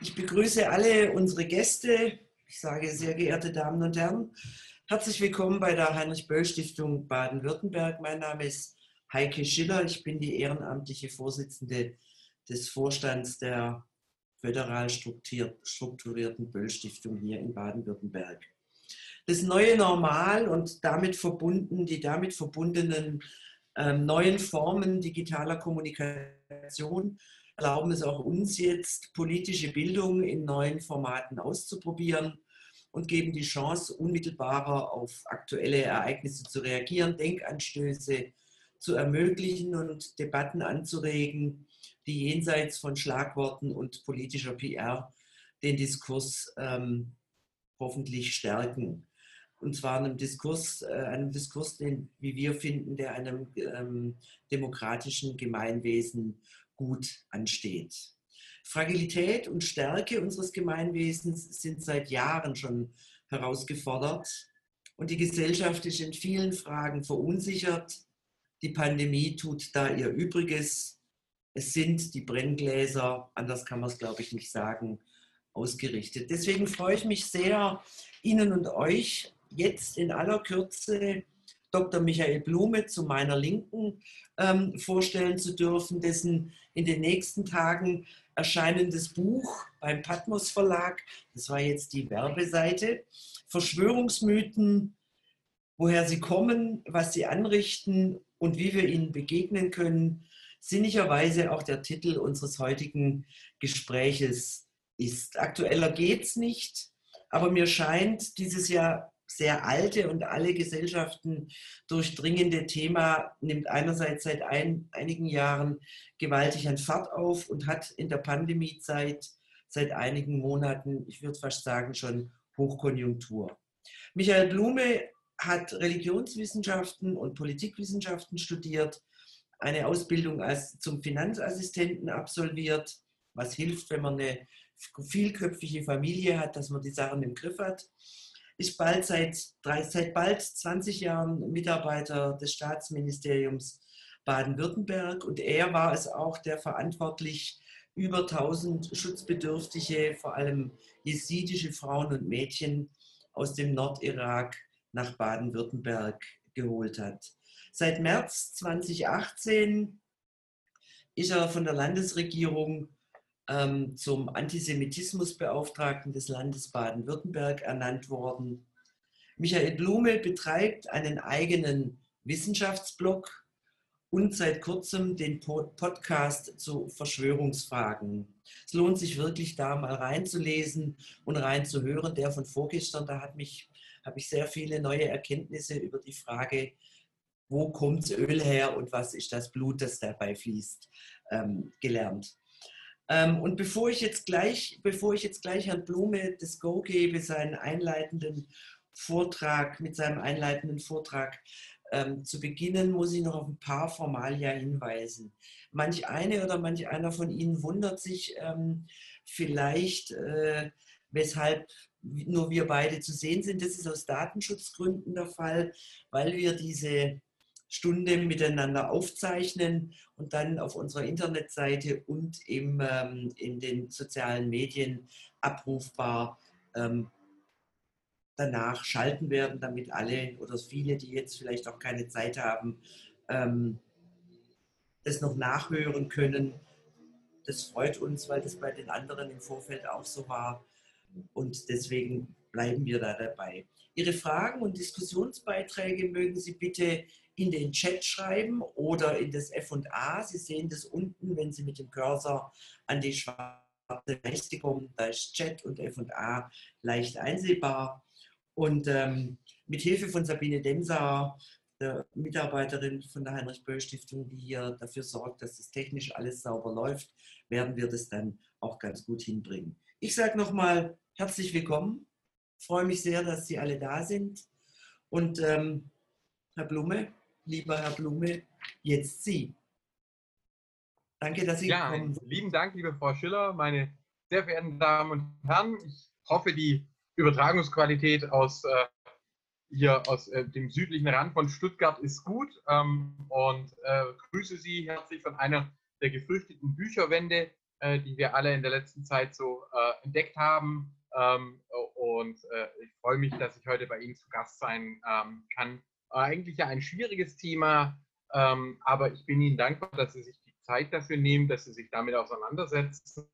Ich begrüße alle unsere Gäste. Ich sage sehr geehrte Damen und Herren, herzlich willkommen bei der Heinrich-Böll-Stiftung Baden-Württemberg. Mein Name ist Heike Schiller. Ich bin die ehrenamtliche Vorsitzende des Vorstands der föderal strukturierten Böll-Stiftung hier in Baden-Württemberg. Das neue Normal und damit verbunden, die damit verbundenen äh, neuen Formen digitaler Kommunikation erlauben es auch uns jetzt, politische Bildung in neuen Formaten auszuprobieren und geben die Chance, unmittelbarer auf aktuelle Ereignisse zu reagieren, Denkanstöße zu ermöglichen und Debatten anzuregen, die jenseits von Schlagworten und politischer PR den Diskurs ähm, hoffentlich stärken. Und zwar einem Diskurs, äh, einem Diskurs, den, wie wir finden, der einem ähm, demokratischen Gemeinwesen gut ansteht. Fragilität und Stärke unseres Gemeinwesens sind seit Jahren schon herausgefordert und die Gesellschaft ist in vielen Fragen verunsichert. Die Pandemie tut da ihr Übriges. Es sind die Brenngläser, anders kann man es, glaube ich, nicht sagen, ausgerichtet. Deswegen freue ich mich sehr, Ihnen und euch jetzt in aller Kürze Dr. Michael Blume zu meiner Linken ähm, vorstellen zu dürfen, dessen in den nächsten Tagen erscheinendes Buch beim Patmos Verlag, das war jetzt die Werbeseite, Verschwörungsmythen, woher sie kommen, was sie anrichten und wie wir ihnen begegnen können, sinnigerweise auch der Titel unseres heutigen Gespräches ist. Aktueller geht es nicht, aber mir scheint dieses Jahr sehr alte und alle Gesellschaften durchdringende Thema nimmt einerseits seit ein, einigen Jahren gewaltig an Fahrt auf und hat in der Pandemiezeit seit einigen Monaten, ich würde fast sagen, schon Hochkonjunktur. Michael Blume hat Religionswissenschaften und Politikwissenschaften studiert, eine Ausbildung als zum Finanzassistenten absolviert, was hilft, wenn man eine vielköpfige Familie hat, dass man die Sachen im Griff hat ist bald seit, seit bald 20 Jahren Mitarbeiter des Staatsministeriums Baden-Württemberg und er war es auch, der verantwortlich über 1000 schutzbedürftige, vor allem jesidische Frauen und Mädchen aus dem Nordirak nach Baden-Württemberg geholt hat. Seit März 2018 ist er von der Landesregierung ähm, zum Antisemitismusbeauftragten des Landes Baden-Württemberg ernannt worden. Michael Blume betreibt einen eigenen Wissenschaftsblog und seit kurzem den Podcast zu Verschwörungsfragen. Es lohnt sich wirklich, da mal reinzulesen und reinzuhören. Der von vorgestern, da hat mich, habe ich sehr viele neue Erkenntnisse über die Frage, wo kommt Öl her und was ist das Blut, das dabei fließt, ähm, gelernt. Ähm, und bevor ich jetzt gleich, bevor ich jetzt gleich Herrn Blume das Go gebe, seinen einleitenden Vortrag, mit seinem einleitenden Vortrag ähm, zu beginnen, muss ich noch auf ein paar Formalia hinweisen. Manch eine oder manch einer von Ihnen wundert sich ähm, vielleicht, äh, weshalb nur wir beide zu sehen sind. Das ist aus Datenschutzgründen der Fall, weil wir diese Stunde miteinander aufzeichnen und dann auf unserer Internetseite und im, ähm, in den sozialen Medien abrufbar ähm, danach schalten werden, damit alle oder viele, die jetzt vielleicht auch keine Zeit haben, ähm, das noch nachhören können. Das freut uns, weil das bei den anderen im Vorfeld auch so war. Und deswegen bleiben wir da dabei. Ihre Fragen und Diskussionsbeiträge mögen Sie bitte in den Chat schreiben oder in das F&A. Sie sehen das unten, wenn Sie mit dem Cursor an die schwarze Leiste kommen. Da ist Chat und F&A leicht einsehbar. Und ähm, mit Hilfe von Sabine Demser, der Mitarbeiterin von der Heinrich-Böll-Stiftung, die hier dafür sorgt, dass das technisch alles sauber läuft, werden wir das dann auch ganz gut hinbringen. Ich sage nochmal herzlich willkommen. Freue mich sehr, dass Sie alle da sind. Und ähm, Herr Blume, lieber Herr Blume, jetzt Sie. Danke, dass Sie ja, gekommen sind. Lieben Dank, liebe Frau Schiller, meine sehr verehrten Damen und Herren. Ich hoffe, die Übertragungsqualität aus äh, hier aus äh, dem südlichen Rand von Stuttgart ist gut ähm, und äh, grüße Sie herzlich von einer der gefürchteten Bücherwände, äh, die wir alle in der letzten Zeit so äh, entdeckt haben. Ähm, und äh, ich freue mich, dass ich heute bei Ihnen zu Gast sein ähm, kann. Eigentlich ja ein schwieriges Thema, ähm, aber ich bin Ihnen dankbar, dass Sie sich die Zeit dafür nehmen, dass Sie sich damit auseinandersetzen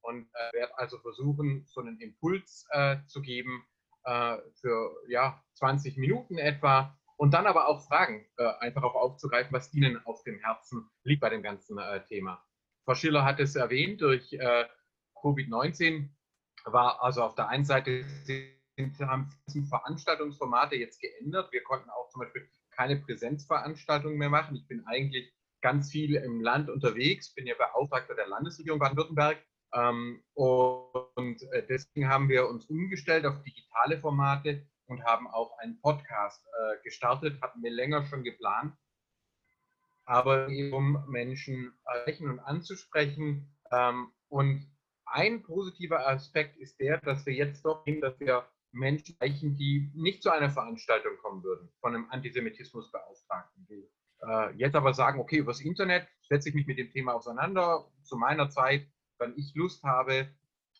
und äh, werde also versuchen, so einen Impuls äh, zu geben äh, für ja, 20 Minuten etwa und dann aber auch Fragen äh, einfach auch aufzugreifen, was Ihnen auf dem Herzen liegt bei dem ganzen äh, Thema. Frau Schiller hat es erwähnt, durch äh, Covid-19 war also auf der einen Seite haben Veranstaltungsformate jetzt geändert. Wir konnten auch zum Beispiel keine Präsenzveranstaltungen mehr machen. Ich bin eigentlich ganz viel im Land unterwegs, bin ja Beauftragter der Landesregierung Baden-Württemberg. Ähm, und äh, deswegen haben wir uns umgestellt auf digitale Formate und haben auch einen Podcast äh, gestartet, hatten wir länger schon geplant. Aber um Menschen erreichen und anzusprechen. Ähm, und ein positiver Aspekt ist der, dass wir jetzt doch sehen, dass wir Menschen erreichen, die nicht zu einer Veranstaltung kommen würden von einem Antisemitismusbeauftragten. Äh, jetzt aber sagen, okay, übers Internet setze ich mich mit dem Thema auseinander, zu meiner Zeit, wenn ich Lust habe.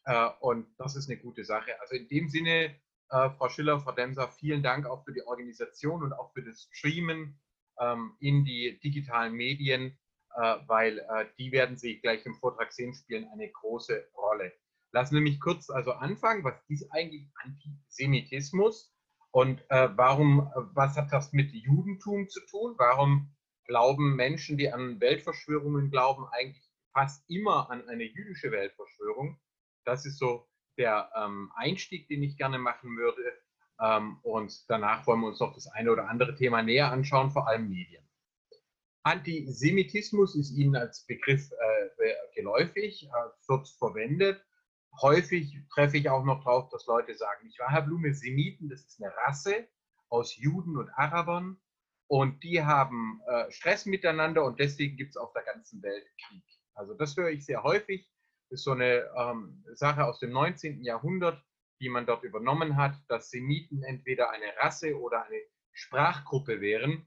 Äh, und das ist eine gute Sache. Also in dem Sinne, äh, Frau Schiller, Frau Demser, vielen Dank auch für die Organisation und auch für das Streamen ähm, in die digitalen Medien. Äh, weil äh, die werden Sie gleich im Vortrag sehen, spielen eine große Rolle. Lassen Sie mich kurz also anfangen. Was ist eigentlich Antisemitismus und äh, warum, was hat das mit Judentum zu tun? Warum glauben Menschen, die an Weltverschwörungen glauben, eigentlich fast immer an eine jüdische Weltverschwörung? Das ist so der ähm, Einstieg, den ich gerne machen würde. Ähm, und danach wollen wir uns noch das eine oder andere Thema näher anschauen, vor allem Medien. Antisemitismus ist Ihnen als Begriff äh, geläufig, äh, wird verwendet. Häufig treffe ich auch noch darauf, dass Leute sagen, ich war Herr Blume, Semiten, das ist eine Rasse aus Juden und Arabern und die haben äh, Stress miteinander und deswegen gibt es auf der ganzen Welt Krieg. Also das höre ich sehr häufig. Das ist so eine ähm, Sache aus dem 19. Jahrhundert, die man dort übernommen hat, dass Semiten entweder eine Rasse oder eine Sprachgruppe wären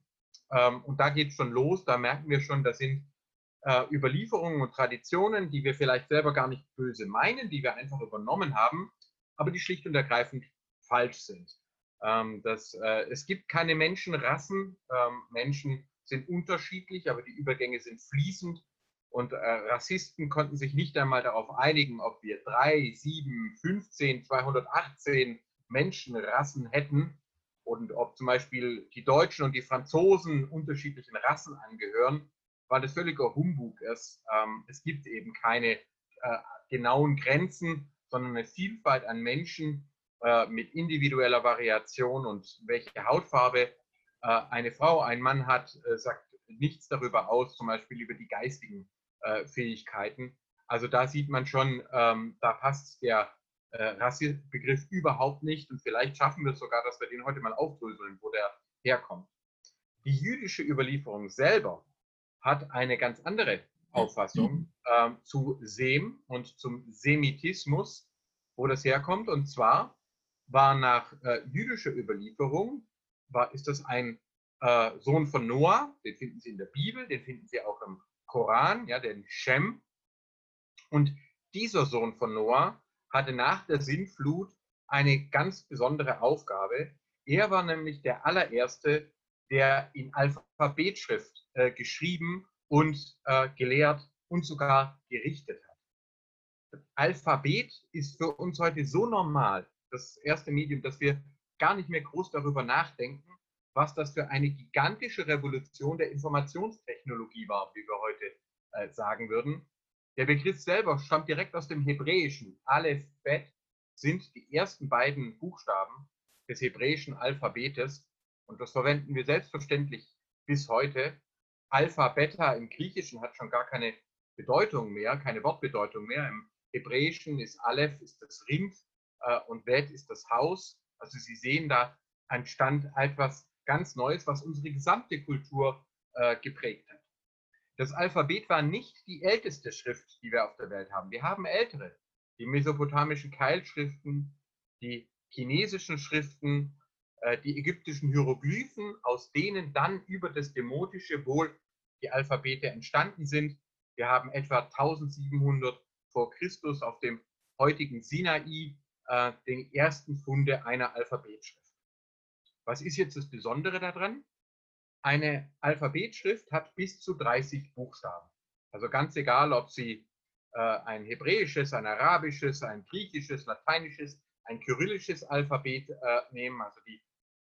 ähm, und da geht es schon los, da merken wir schon, das sind äh, Überlieferungen und Traditionen, die wir vielleicht selber gar nicht böse meinen, die wir einfach übernommen haben, aber die schlicht und ergreifend falsch sind. Ähm, das, äh, es gibt keine Menschenrassen, ähm, Menschen sind unterschiedlich, aber die Übergänge sind fließend. Und äh, Rassisten konnten sich nicht einmal darauf einigen, ob wir drei, sieben, 15, 218 Menschenrassen hätten und ob zum Beispiel die Deutschen und die Franzosen unterschiedlichen Rassen angehören, weil das völliger Humbug ist. Ähm, es gibt eben keine äh, genauen Grenzen, sondern eine Vielfalt an Menschen äh, mit individueller Variation und welche Hautfarbe äh, eine Frau, ein Mann hat, sagt nichts darüber aus, zum Beispiel über die geistigen äh, Fähigkeiten. Also da sieht man schon, ähm, da passt der äh, Rassismusbegriff überhaupt nicht und vielleicht schaffen wir es sogar, dass wir den heute mal aufdröseln, wo der herkommt. Die jüdische Überlieferung selber hat eine ganz andere Auffassung äh, zu Sem und zum Semitismus, wo das herkommt. Und zwar war nach äh, jüdischer Überlieferung, war, ist das ein äh, Sohn von Noah, den finden Sie in der Bibel, den finden Sie auch im Koran, ja, den Shem. Und dieser Sohn von Noah hatte nach der Sintflut eine ganz besondere Aufgabe. Er war nämlich der allererste, der in Alphabetschrift äh, geschrieben und äh, gelehrt und sogar gerichtet hat. Das Alphabet ist für uns heute so normal, das erste Medium, dass wir gar nicht mehr groß darüber nachdenken, was das für eine gigantische Revolution der Informationstechnologie war, wie wir heute äh, sagen würden. Der Begriff selber stammt direkt aus dem Hebräischen. Aleph, Bet sind die ersten beiden Buchstaben des hebräischen Alphabetes und das verwenden wir selbstverständlich bis heute. Alpha, Beta im Griechischen hat schon gar keine Bedeutung mehr, keine Wortbedeutung mehr. Im Hebräischen ist Aleph ist das Rind äh, und Bet ist das Haus. Also Sie sehen, da entstand etwas ganz Neues, was unsere gesamte Kultur äh, geprägt hat. Das Alphabet war nicht die älteste Schrift, die wir auf der Welt haben. Wir haben ältere. Die mesopotamischen Keilschriften, die chinesischen Schriften, äh, die ägyptischen Hieroglyphen, aus denen dann über das Demotische wohl die Alphabete entstanden sind. Wir haben etwa 1700 vor Christus auf dem heutigen Sinai äh, den ersten Funde einer Alphabetschrift. Was ist jetzt das Besondere daran? Eine Alphabetschrift hat bis zu 30 Buchstaben. Also ganz egal, ob Sie äh, ein hebräisches, ein arabisches, ein griechisches, lateinisches, ein kyrillisches Alphabet äh, nehmen. Also die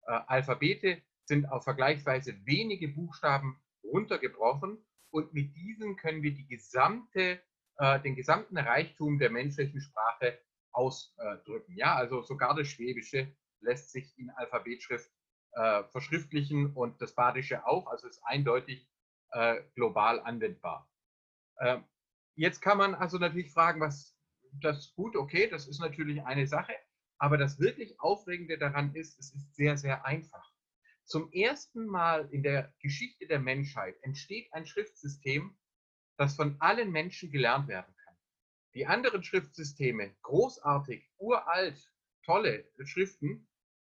äh, Alphabete sind auf vergleichsweise wenige Buchstaben runtergebrochen und mit diesen können wir die gesamte, äh, den gesamten Reichtum der menschlichen Sprache ausdrücken. Ja, also sogar das Schwäbische lässt sich in Alphabetschrift äh, verschriftlichen und das Badische auch, also ist eindeutig äh, global anwendbar. Äh, jetzt kann man also natürlich fragen, was das gut, okay, das ist natürlich eine Sache, aber das wirklich Aufregende daran ist, es ist sehr, sehr einfach. Zum ersten Mal in der Geschichte der Menschheit entsteht ein Schriftsystem, das von allen Menschen gelernt werden kann. Die anderen Schriftsysteme, großartig, uralt, tolle Schriften,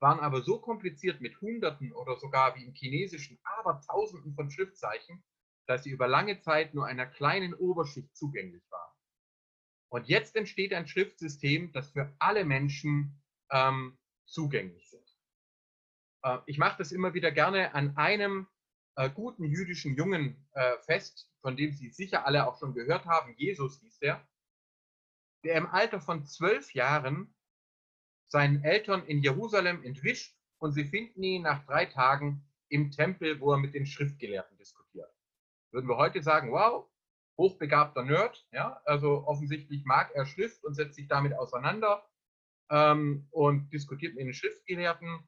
waren aber so kompliziert mit Hunderten oder sogar wie im Chinesischen Abertausenden von Schriftzeichen, dass sie über lange Zeit nur einer kleinen Oberschicht zugänglich waren. Und jetzt entsteht ein Schriftsystem, das für alle Menschen ähm, zugänglich ist. Äh, ich mache das immer wieder gerne an einem äh, guten jüdischen Jungen äh, fest, von dem Sie sicher alle auch schon gehört haben. Jesus hieß der, der im Alter von zwölf Jahren seinen Eltern in Jerusalem entwischt und sie finden ihn nach drei Tagen im Tempel, wo er mit den Schriftgelehrten diskutiert. Würden wir heute sagen, wow, hochbegabter Nerd, ja, also offensichtlich mag er Schrift und setzt sich damit auseinander ähm, und diskutiert mit den Schriftgelehrten.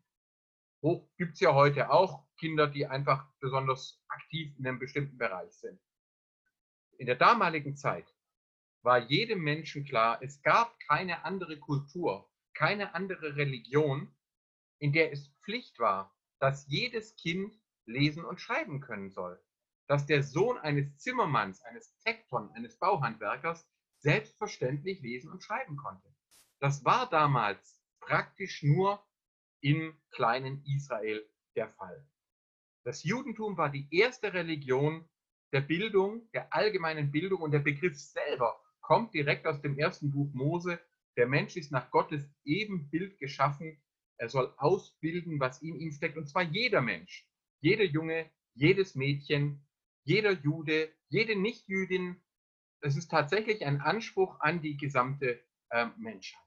Hoch gibt es ja heute auch Kinder, die einfach besonders aktiv in einem bestimmten Bereich sind. In der damaligen Zeit war jedem Menschen klar, es gab keine andere Kultur, keine andere Religion, in der es Pflicht war, dass jedes Kind lesen und schreiben können soll dass der Sohn eines Zimmermanns, eines Tekton, eines Bauhandwerkers selbstverständlich lesen und schreiben konnte. Das war damals praktisch nur im kleinen Israel der Fall. Das Judentum war die erste Religion der Bildung, der allgemeinen Bildung und der Begriff selber kommt direkt aus dem ersten Buch Mose. Der Mensch ist nach Gottes Ebenbild geschaffen. Er soll ausbilden, was in ihm steckt. Und zwar jeder Mensch, jeder Junge, jedes Mädchen, jeder Jude, jede Nichtjüdin. Es ist tatsächlich ein Anspruch an die gesamte äh, Menschheit.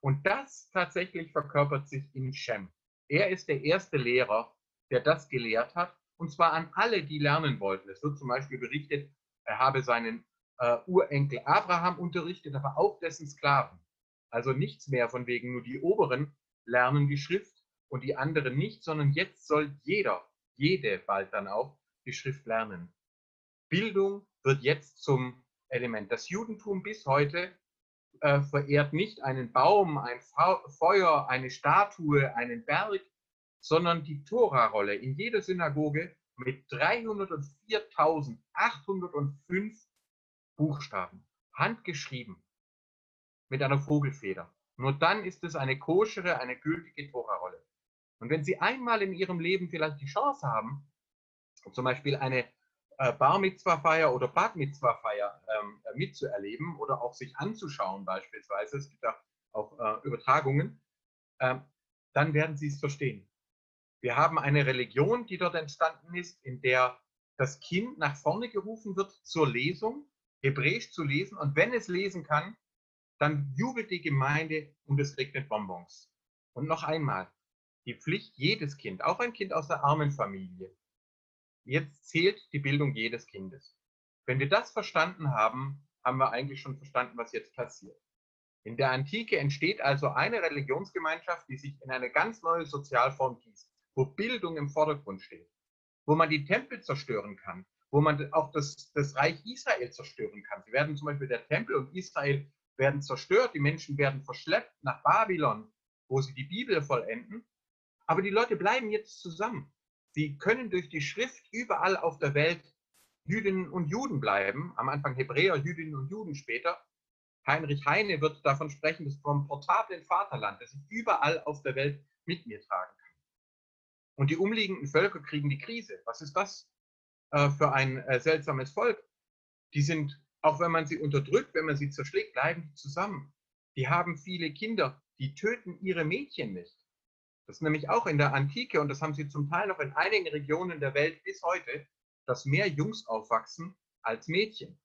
Und das tatsächlich verkörpert sich in Shem. Er ist der erste Lehrer, der das gelehrt hat, und zwar an alle, die lernen wollten. Es wird zum Beispiel berichtet, er habe seinen äh, Urenkel Abraham unterrichtet, aber auch dessen Sklaven. Also nichts mehr von wegen nur die Oberen lernen die Schrift und die anderen nicht, sondern jetzt soll jeder, jede bald dann auch die Schrift lernen. Bildung wird jetzt zum Element. Das Judentum bis heute äh, verehrt nicht einen Baum, ein Feuer, eine Statue, einen Berg, sondern die Tora-Rolle in jeder Synagoge mit 304.805 Buchstaben, handgeschrieben, mit einer Vogelfeder. Nur dann ist es eine koschere, eine gültige Tora-Rolle. Und wenn Sie einmal in Ihrem Leben vielleicht die Chance haben, zum Beispiel eine äh, Bar Mitzvah Feier oder Bad Mitzvah Feier ähm, äh, mitzuerleben oder auch sich anzuschauen beispielsweise, es gibt auch äh, Übertragungen, äh, dann werden Sie es verstehen. Wir haben eine Religion, die dort entstanden ist, in der das Kind nach vorne gerufen wird zur Lesung, Hebräisch zu lesen und wenn es lesen kann, dann jubelt die Gemeinde und es regnet Bonbons. Und noch einmal, die Pflicht jedes Kind, auch ein Kind aus der armen Familie, Jetzt zählt die Bildung jedes Kindes. Wenn wir das verstanden haben, haben wir eigentlich schon verstanden, was jetzt passiert. In der Antike entsteht also eine Religionsgemeinschaft, die sich in eine ganz neue Sozialform gießt, wo Bildung im Vordergrund steht, wo man die Tempel zerstören kann, wo man auch das, das Reich Israel zerstören kann. Sie werden zum Beispiel der Tempel und Israel werden zerstört, die Menschen werden verschleppt nach Babylon, wo sie die Bibel vollenden. Aber die Leute bleiben jetzt zusammen. Sie können durch die Schrift überall auf der Welt Jüdinnen und Juden bleiben. Am Anfang Hebräer, Jüdinnen und Juden später. Heinrich Heine wird davon sprechen, dass vom portablen Vaterland, das ich überall auf der Welt mit mir tragen kann. Und die umliegenden Völker kriegen die Krise. Was ist das äh, für ein äh, seltsames Volk? Die sind Auch wenn man sie unterdrückt, wenn man sie zerschlägt, bleiben die zusammen. Die haben viele Kinder, die töten ihre Mädchen nicht. Das ist nämlich auch in der Antike, und das haben sie zum Teil noch in einigen Regionen der Welt bis heute, dass mehr Jungs aufwachsen als Mädchen.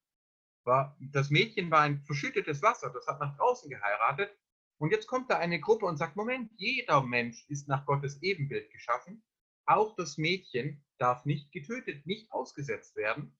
Das Mädchen war ein verschüttetes Wasser, das hat nach draußen geheiratet. Und jetzt kommt da eine Gruppe und sagt, Moment, jeder Mensch ist nach Gottes Ebenbild geschaffen. Auch das Mädchen darf nicht getötet, nicht ausgesetzt werden.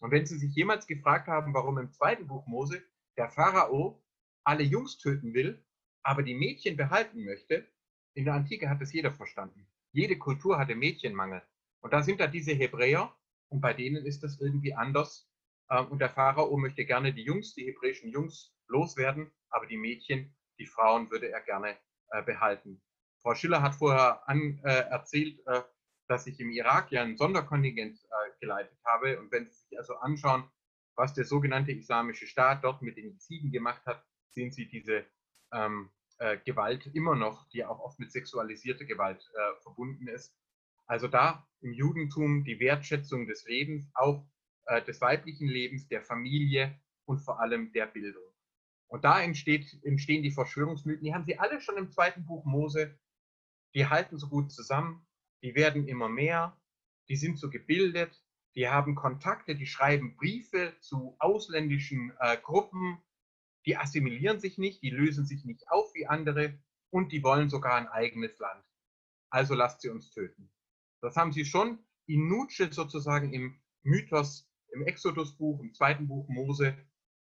Und wenn Sie sich jemals gefragt haben, warum im zweiten Buch Mose der Pharao alle Jungs töten will, aber die Mädchen behalten möchte, in der Antike hat es jeder verstanden. Jede Kultur hatte Mädchenmangel. Und da sind da diese Hebräer und bei denen ist das irgendwie anders. Ähm, und der Pharao möchte gerne die Jungs, die hebräischen Jungs loswerden, aber die Mädchen, die Frauen würde er gerne äh, behalten. Frau Schiller hat vorher an, äh, erzählt, äh, dass ich im Irak ja ein Sonderkontingent äh, geleitet habe. Und wenn Sie sich also anschauen, was der sogenannte Islamische Staat dort mit den Ziegen gemacht hat, sehen Sie diese ähm, äh, Gewalt immer noch, die auch oft mit sexualisierter Gewalt äh, verbunden ist. Also da im Judentum die Wertschätzung des Lebens, auch äh, des weiblichen Lebens, der Familie und vor allem der Bildung. Und da entsteht, entstehen die Verschwörungsmythen, die haben sie alle schon im zweiten Buch Mose, die halten so gut zusammen, die werden immer mehr, die sind so gebildet, die haben Kontakte, die schreiben Briefe zu ausländischen äh, Gruppen, die assimilieren sich nicht, die lösen sich nicht auf wie andere und die wollen sogar ein eigenes Land. Also lasst sie uns töten. Das haben sie schon in Nutsche sozusagen im Mythos, im Exodusbuch, im zweiten Buch Mose.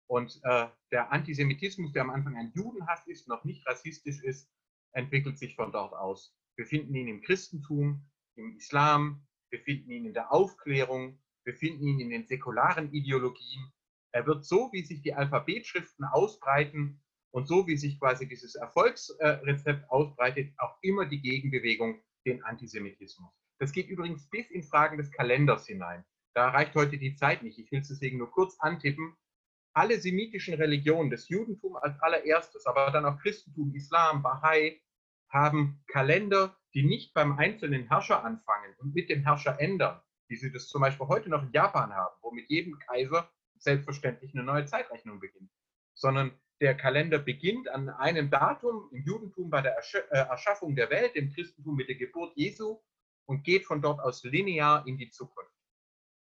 Und äh, der Antisemitismus, der am Anfang ein Judenhass ist, noch nicht rassistisch ist, entwickelt sich von dort aus. Wir finden ihn im Christentum, im Islam, wir finden ihn in der Aufklärung, wir finden ihn in den säkularen Ideologien er wird so, wie sich die Alphabetschriften ausbreiten und so, wie sich quasi dieses Erfolgsrezept ausbreitet, auch immer die Gegenbewegung, den Antisemitismus. Das geht übrigens bis in Fragen des Kalenders hinein. Da reicht heute die Zeit nicht. Ich will es deswegen nur kurz antippen. Alle semitischen Religionen, das Judentum als allererstes, aber dann auch Christentum, Islam, Bahai, haben Kalender, die nicht beim einzelnen Herrscher anfangen und mit dem Herrscher ändern, wie sie das zum Beispiel heute noch in Japan haben, wo mit jedem Kaiser selbstverständlich eine neue Zeitrechnung beginnt, sondern der Kalender beginnt an einem Datum im Judentum bei der äh, Erschaffung der Welt, im Christentum mit der Geburt Jesu und geht von dort aus linear in die Zukunft.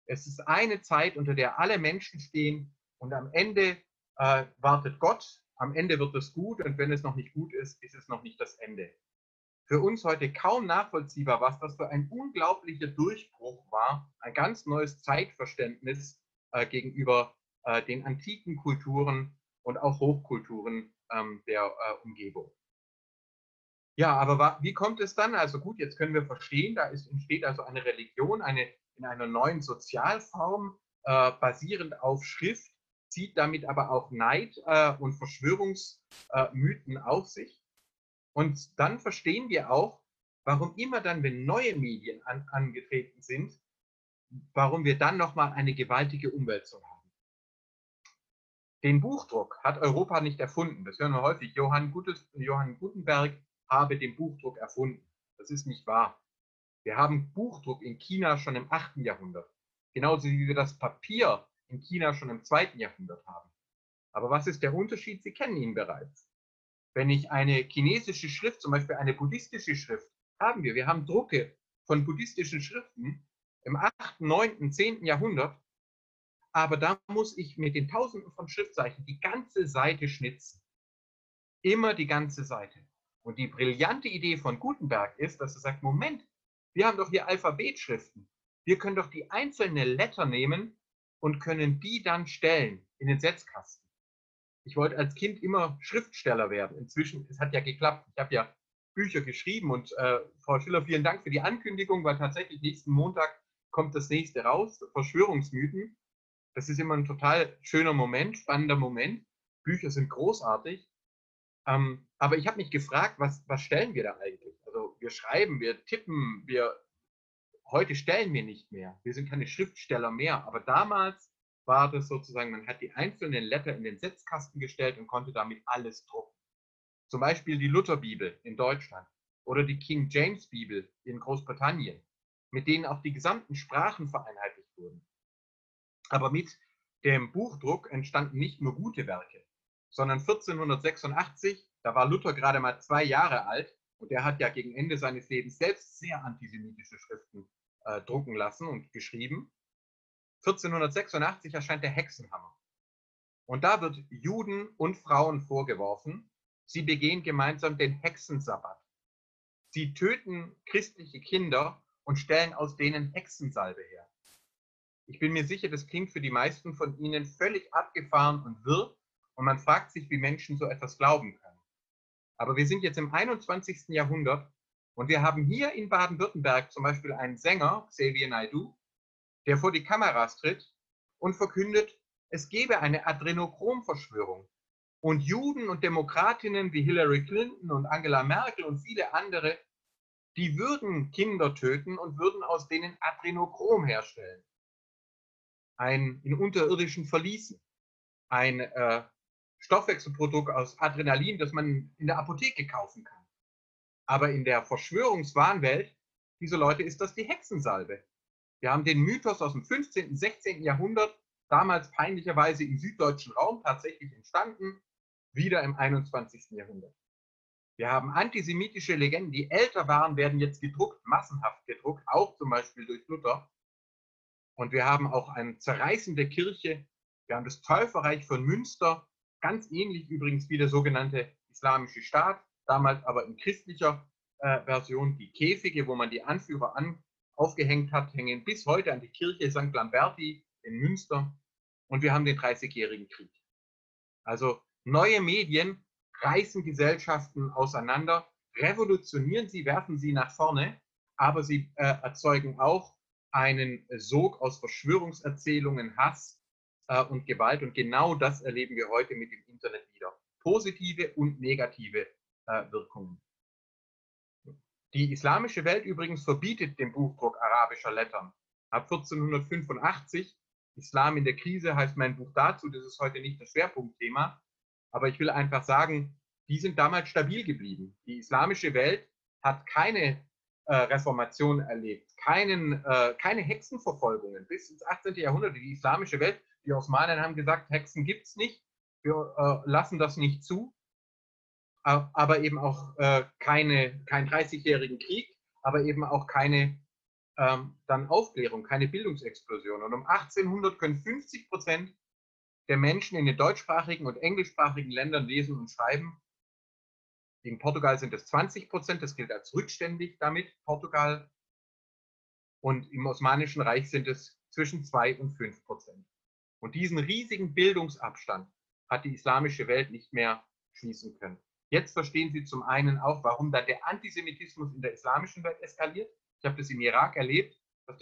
Es ist eine Zeit, unter der alle Menschen stehen und am Ende äh, wartet Gott, am Ende wird es gut und wenn es noch nicht gut ist, ist es noch nicht das Ende. Für uns heute kaum nachvollziehbar, was das für ein unglaublicher Durchbruch war, ein ganz neues Zeitverständnis, äh, gegenüber äh, den antiken Kulturen und auch Hochkulturen ähm, der äh, Umgebung. Ja, aber wie kommt es dann? Also gut, jetzt können wir verstehen, da ist, entsteht also eine Religion, eine in einer neuen Sozialform, äh, basierend auf Schrift, zieht damit aber auch Neid äh, und Verschwörungsmythen auf sich. Und dann verstehen wir auch, warum immer dann, wenn neue Medien an, angetreten sind, warum wir dann nochmal eine gewaltige Umwälzung haben. Den Buchdruck hat Europa nicht erfunden. Das hören wir häufig. Johann, Gutes, Johann Gutenberg habe den Buchdruck erfunden. Das ist nicht wahr. Wir haben Buchdruck in China schon im 8. Jahrhundert. Genauso wie wir das Papier in China schon im 2. Jahrhundert haben. Aber was ist der Unterschied? Sie kennen ihn bereits. Wenn ich eine chinesische Schrift, zum Beispiel eine buddhistische Schrift, haben wir. Wir haben Drucke von buddhistischen Schriften im 8., 9., 10. Jahrhundert. Aber da muss ich mit den Tausenden von Schriftzeichen die ganze Seite schnitzen. Immer die ganze Seite. Und die brillante Idee von Gutenberg ist, dass er sagt, Moment, wir haben doch hier Alphabetschriften. Wir können doch die einzelnen Letter nehmen und können die dann stellen in den Setzkasten. Ich wollte als Kind immer Schriftsteller werden. Inzwischen, es hat ja geklappt. Ich habe ja Bücher geschrieben und äh, Frau Schiller, vielen Dank für die Ankündigung, weil tatsächlich nächsten Montag kommt das nächste raus, Verschwörungsmythen. Das ist immer ein total schöner Moment, spannender Moment. Bücher sind großartig. Ähm, aber ich habe mich gefragt, was, was stellen wir da eigentlich? Also wir schreiben, wir tippen, wir heute stellen wir nicht mehr. Wir sind keine Schriftsteller mehr. Aber damals war das sozusagen, man hat die einzelnen Letter in den Setzkasten gestellt und konnte damit alles drucken. Zum Beispiel die Lutherbibel in Deutschland oder die King James Bibel in Großbritannien mit denen auch die gesamten Sprachen vereinheitlicht wurden. Aber mit dem Buchdruck entstanden nicht nur gute Werke, sondern 1486, da war Luther gerade mal zwei Jahre alt und er hat ja gegen Ende seines Lebens selbst sehr antisemitische Schriften äh, drucken lassen und geschrieben. 1486 erscheint der Hexenhammer. Und da wird Juden und Frauen vorgeworfen, sie begehen gemeinsam den Hexensabbat. Sie töten christliche Kinder und stellen aus denen Hexensalbe her. Ich bin mir sicher, das klingt für die meisten von Ihnen völlig abgefahren und wirr und man fragt sich, wie Menschen so etwas glauben können. Aber wir sind jetzt im 21. Jahrhundert und wir haben hier in Baden-Württemberg zum Beispiel einen Sänger, Xavier Naidu, der vor die Kameras tritt und verkündet, es gebe eine Adrenochrom-Verschwörung. Und Juden und Demokratinnen wie Hillary Clinton und Angela Merkel und viele andere, die würden Kinder töten und würden aus denen Adrenochrom herstellen ein in unterirdischen Verließen, ein äh, Stoffwechselprodukt aus Adrenalin, das man in der Apotheke kaufen kann. Aber in der Verschwörungswahnwelt dieser Leute ist das die Hexensalbe. Wir haben den Mythos aus dem 15., 16. Jahrhundert, damals peinlicherweise im süddeutschen Raum tatsächlich entstanden, wieder im 21. Jahrhundert. Wir haben antisemitische Legenden, die älter waren, werden jetzt gedruckt, massenhaft gedruckt, auch zum Beispiel durch Luther. Und wir haben auch eine zerreißende Kirche. Wir haben das Täuferreich von Münster, ganz ähnlich übrigens wie der sogenannte Islamische Staat, damals aber in christlicher äh, Version. Die Käfige, wo man die Anführer an, aufgehängt hat, hängen bis heute an die Kirche St. Lamberti in Münster. Und wir haben den Dreißigjährigen Krieg. Also neue Medien reißen Gesellschaften auseinander, revolutionieren sie, werfen sie nach vorne, aber sie äh, erzeugen auch einen Sog aus Verschwörungserzählungen, Hass äh, und Gewalt. Und genau das erleben wir heute mit dem Internet wieder. Positive und negative Wirkungen. Die islamische Welt übrigens verbietet den Buchdruck arabischer Lettern. Ab 1485, Islam in der Krise heißt mein Buch dazu, das ist heute nicht das Schwerpunktthema, aber ich will einfach sagen, die sind damals stabil geblieben. Die islamische Welt hat keine äh, Reformation erlebt, keinen, äh, keine Hexenverfolgungen bis ins 18. Jahrhundert. Die islamische Welt, die Osmanen haben gesagt, Hexen gibt es nicht, wir äh, lassen das nicht zu, aber eben auch äh, keine, keinen 30-jährigen Krieg, aber eben auch keine ähm, dann Aufklärung, keine Bildungsexplosion. Und um 1800 können 50 Prozent der Menschen in den deutschsprachigen und englischsprachigen Ländern lesen und schreiben in Portugal sind es 20 Prozent, das gilt als rückständig damit, Portugal. Und im Osmanischen Reich sind es zwischen 2 und 5 Prozent. Und diesen riesigen Bildungsabstand hat die islamische Welt nicht mehr schließen können. Jetzt verstehen Sie zum einen auch, warum da der Antisemitismus in der islamischen Welt eskaliert. Ich habe das im Irak erlebt, dass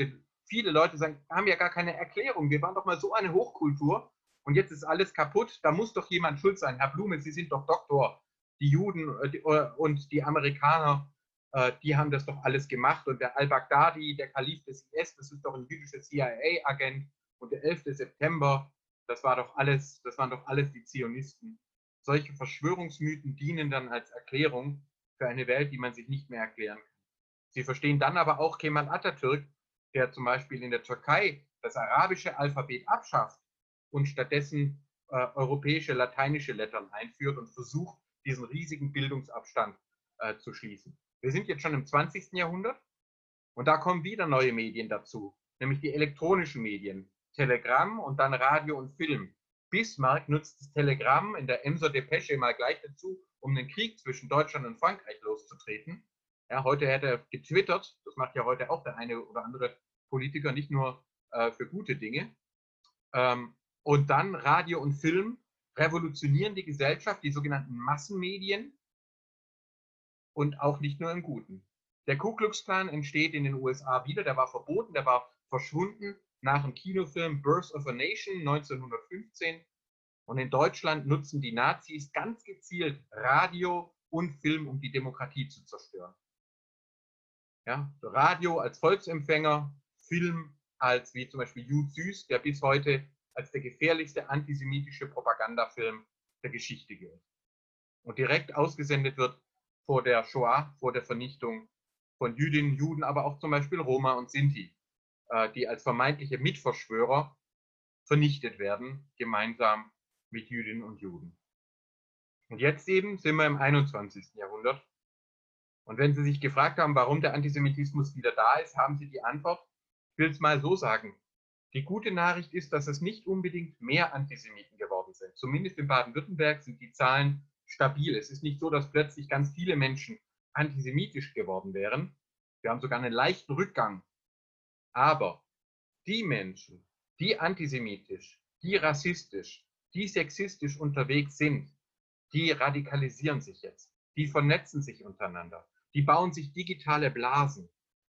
viele Leute sagen, wir haben ja gar keine Erklärung. Wir waren doch mal so eine Hochkultur und jetzt ist alles kaputt. Da muss doch jemand schuld sein. Herr Blume, Sie sind doch Doktor die Juden äh, äh, und die Amerikaner, äh, die haben das doch alles gemacht. Und der al-Baghdadi, der Kalif des IS, das ist doch ein jüdischer CIA-Agent. Und der 11. September, das war doch alles, das waren doch alles die Zionisten. Solche Verschwörungsmythen dienen dann als Erklärung für eine Welt, die man sich nicht mehr erklären kann. Sie verstehen dann aber auch Kemal Atatürk, der zum Beispiel in der Türkei das arabische Alphabet abschafft und stattdessen äh, europäische lateinische Lettern einführt und versucht, diesen riesigen Bildungsabstand äh, zu schließen. Wir sind jetzt schon im 20. Jahrhundert und da kommen wieder neue Medien dazu, nämlich die elektronischen Medien, Telegramm und dann Radio und Film. Bismarck nutzt das Telegramm in der Emser Depesche mal gleich dazu, um den Krieg zwischen Deutschland und Frankreich loszutreten. Ja, heute hätte er getwittert, das macht ja heute auch der eine oder andere Politiker, nicht nur äh, für gute Dinge. Ähm, und dann Radio und Film revolutionieren die Gesellschaft, die sogenannten Massenmedien und auch nicht nur im Guten. Der Ku Klux Klan entsteht in den USA wieder, der war verboten, der war verschwunden nach dem Kinofilm Birth of a Nation 1915. Und in Deutschland nutzen die Nazis ganz gezielt Radio und Film, um die Demokratie zu zerstören. Ja, Radio als Volksempfänger, Film als wie zum Beispiel Jude Süß, der bis heute als der gefährlichste antisemitische Propagandafilm der Geschichte gilt. Und direkt ausgesendet wird vor der Shoah, vor der Vernichtung von Jüdinnen, Juden, aber auch zum Beispiel Roma und Sinti, die als vermeintliche Mitverschwörer vernichtet werden, gemeinsam mit Jüdinnen und Juden. Und jetzt eben sind wir im 21. Jahrhundert. Und wenn Sie sich gefragt haben, warum der Antisemitismus wieder da ist, haben Sie die Antwort, ich will es mal so sagen. Die gute Nachricht ist, dass es nicht unbedingt mehr Antisemiten geworden sind. Zumindest in Baden-Württemberg sind die Zahlen stabil. Es ist nicht so, dass plötzlich ganz viele Menschen antisemitisch geworden wären. Wir haben sogar einen leichten Rückgang. Aber die Menschen, die antisemitisch, die rassistisch, die sexistisch unterwegs sind, die radikalisieren sich jetzt. Die vernetzen sich untereinander. Die bauen sich digitale Blasen,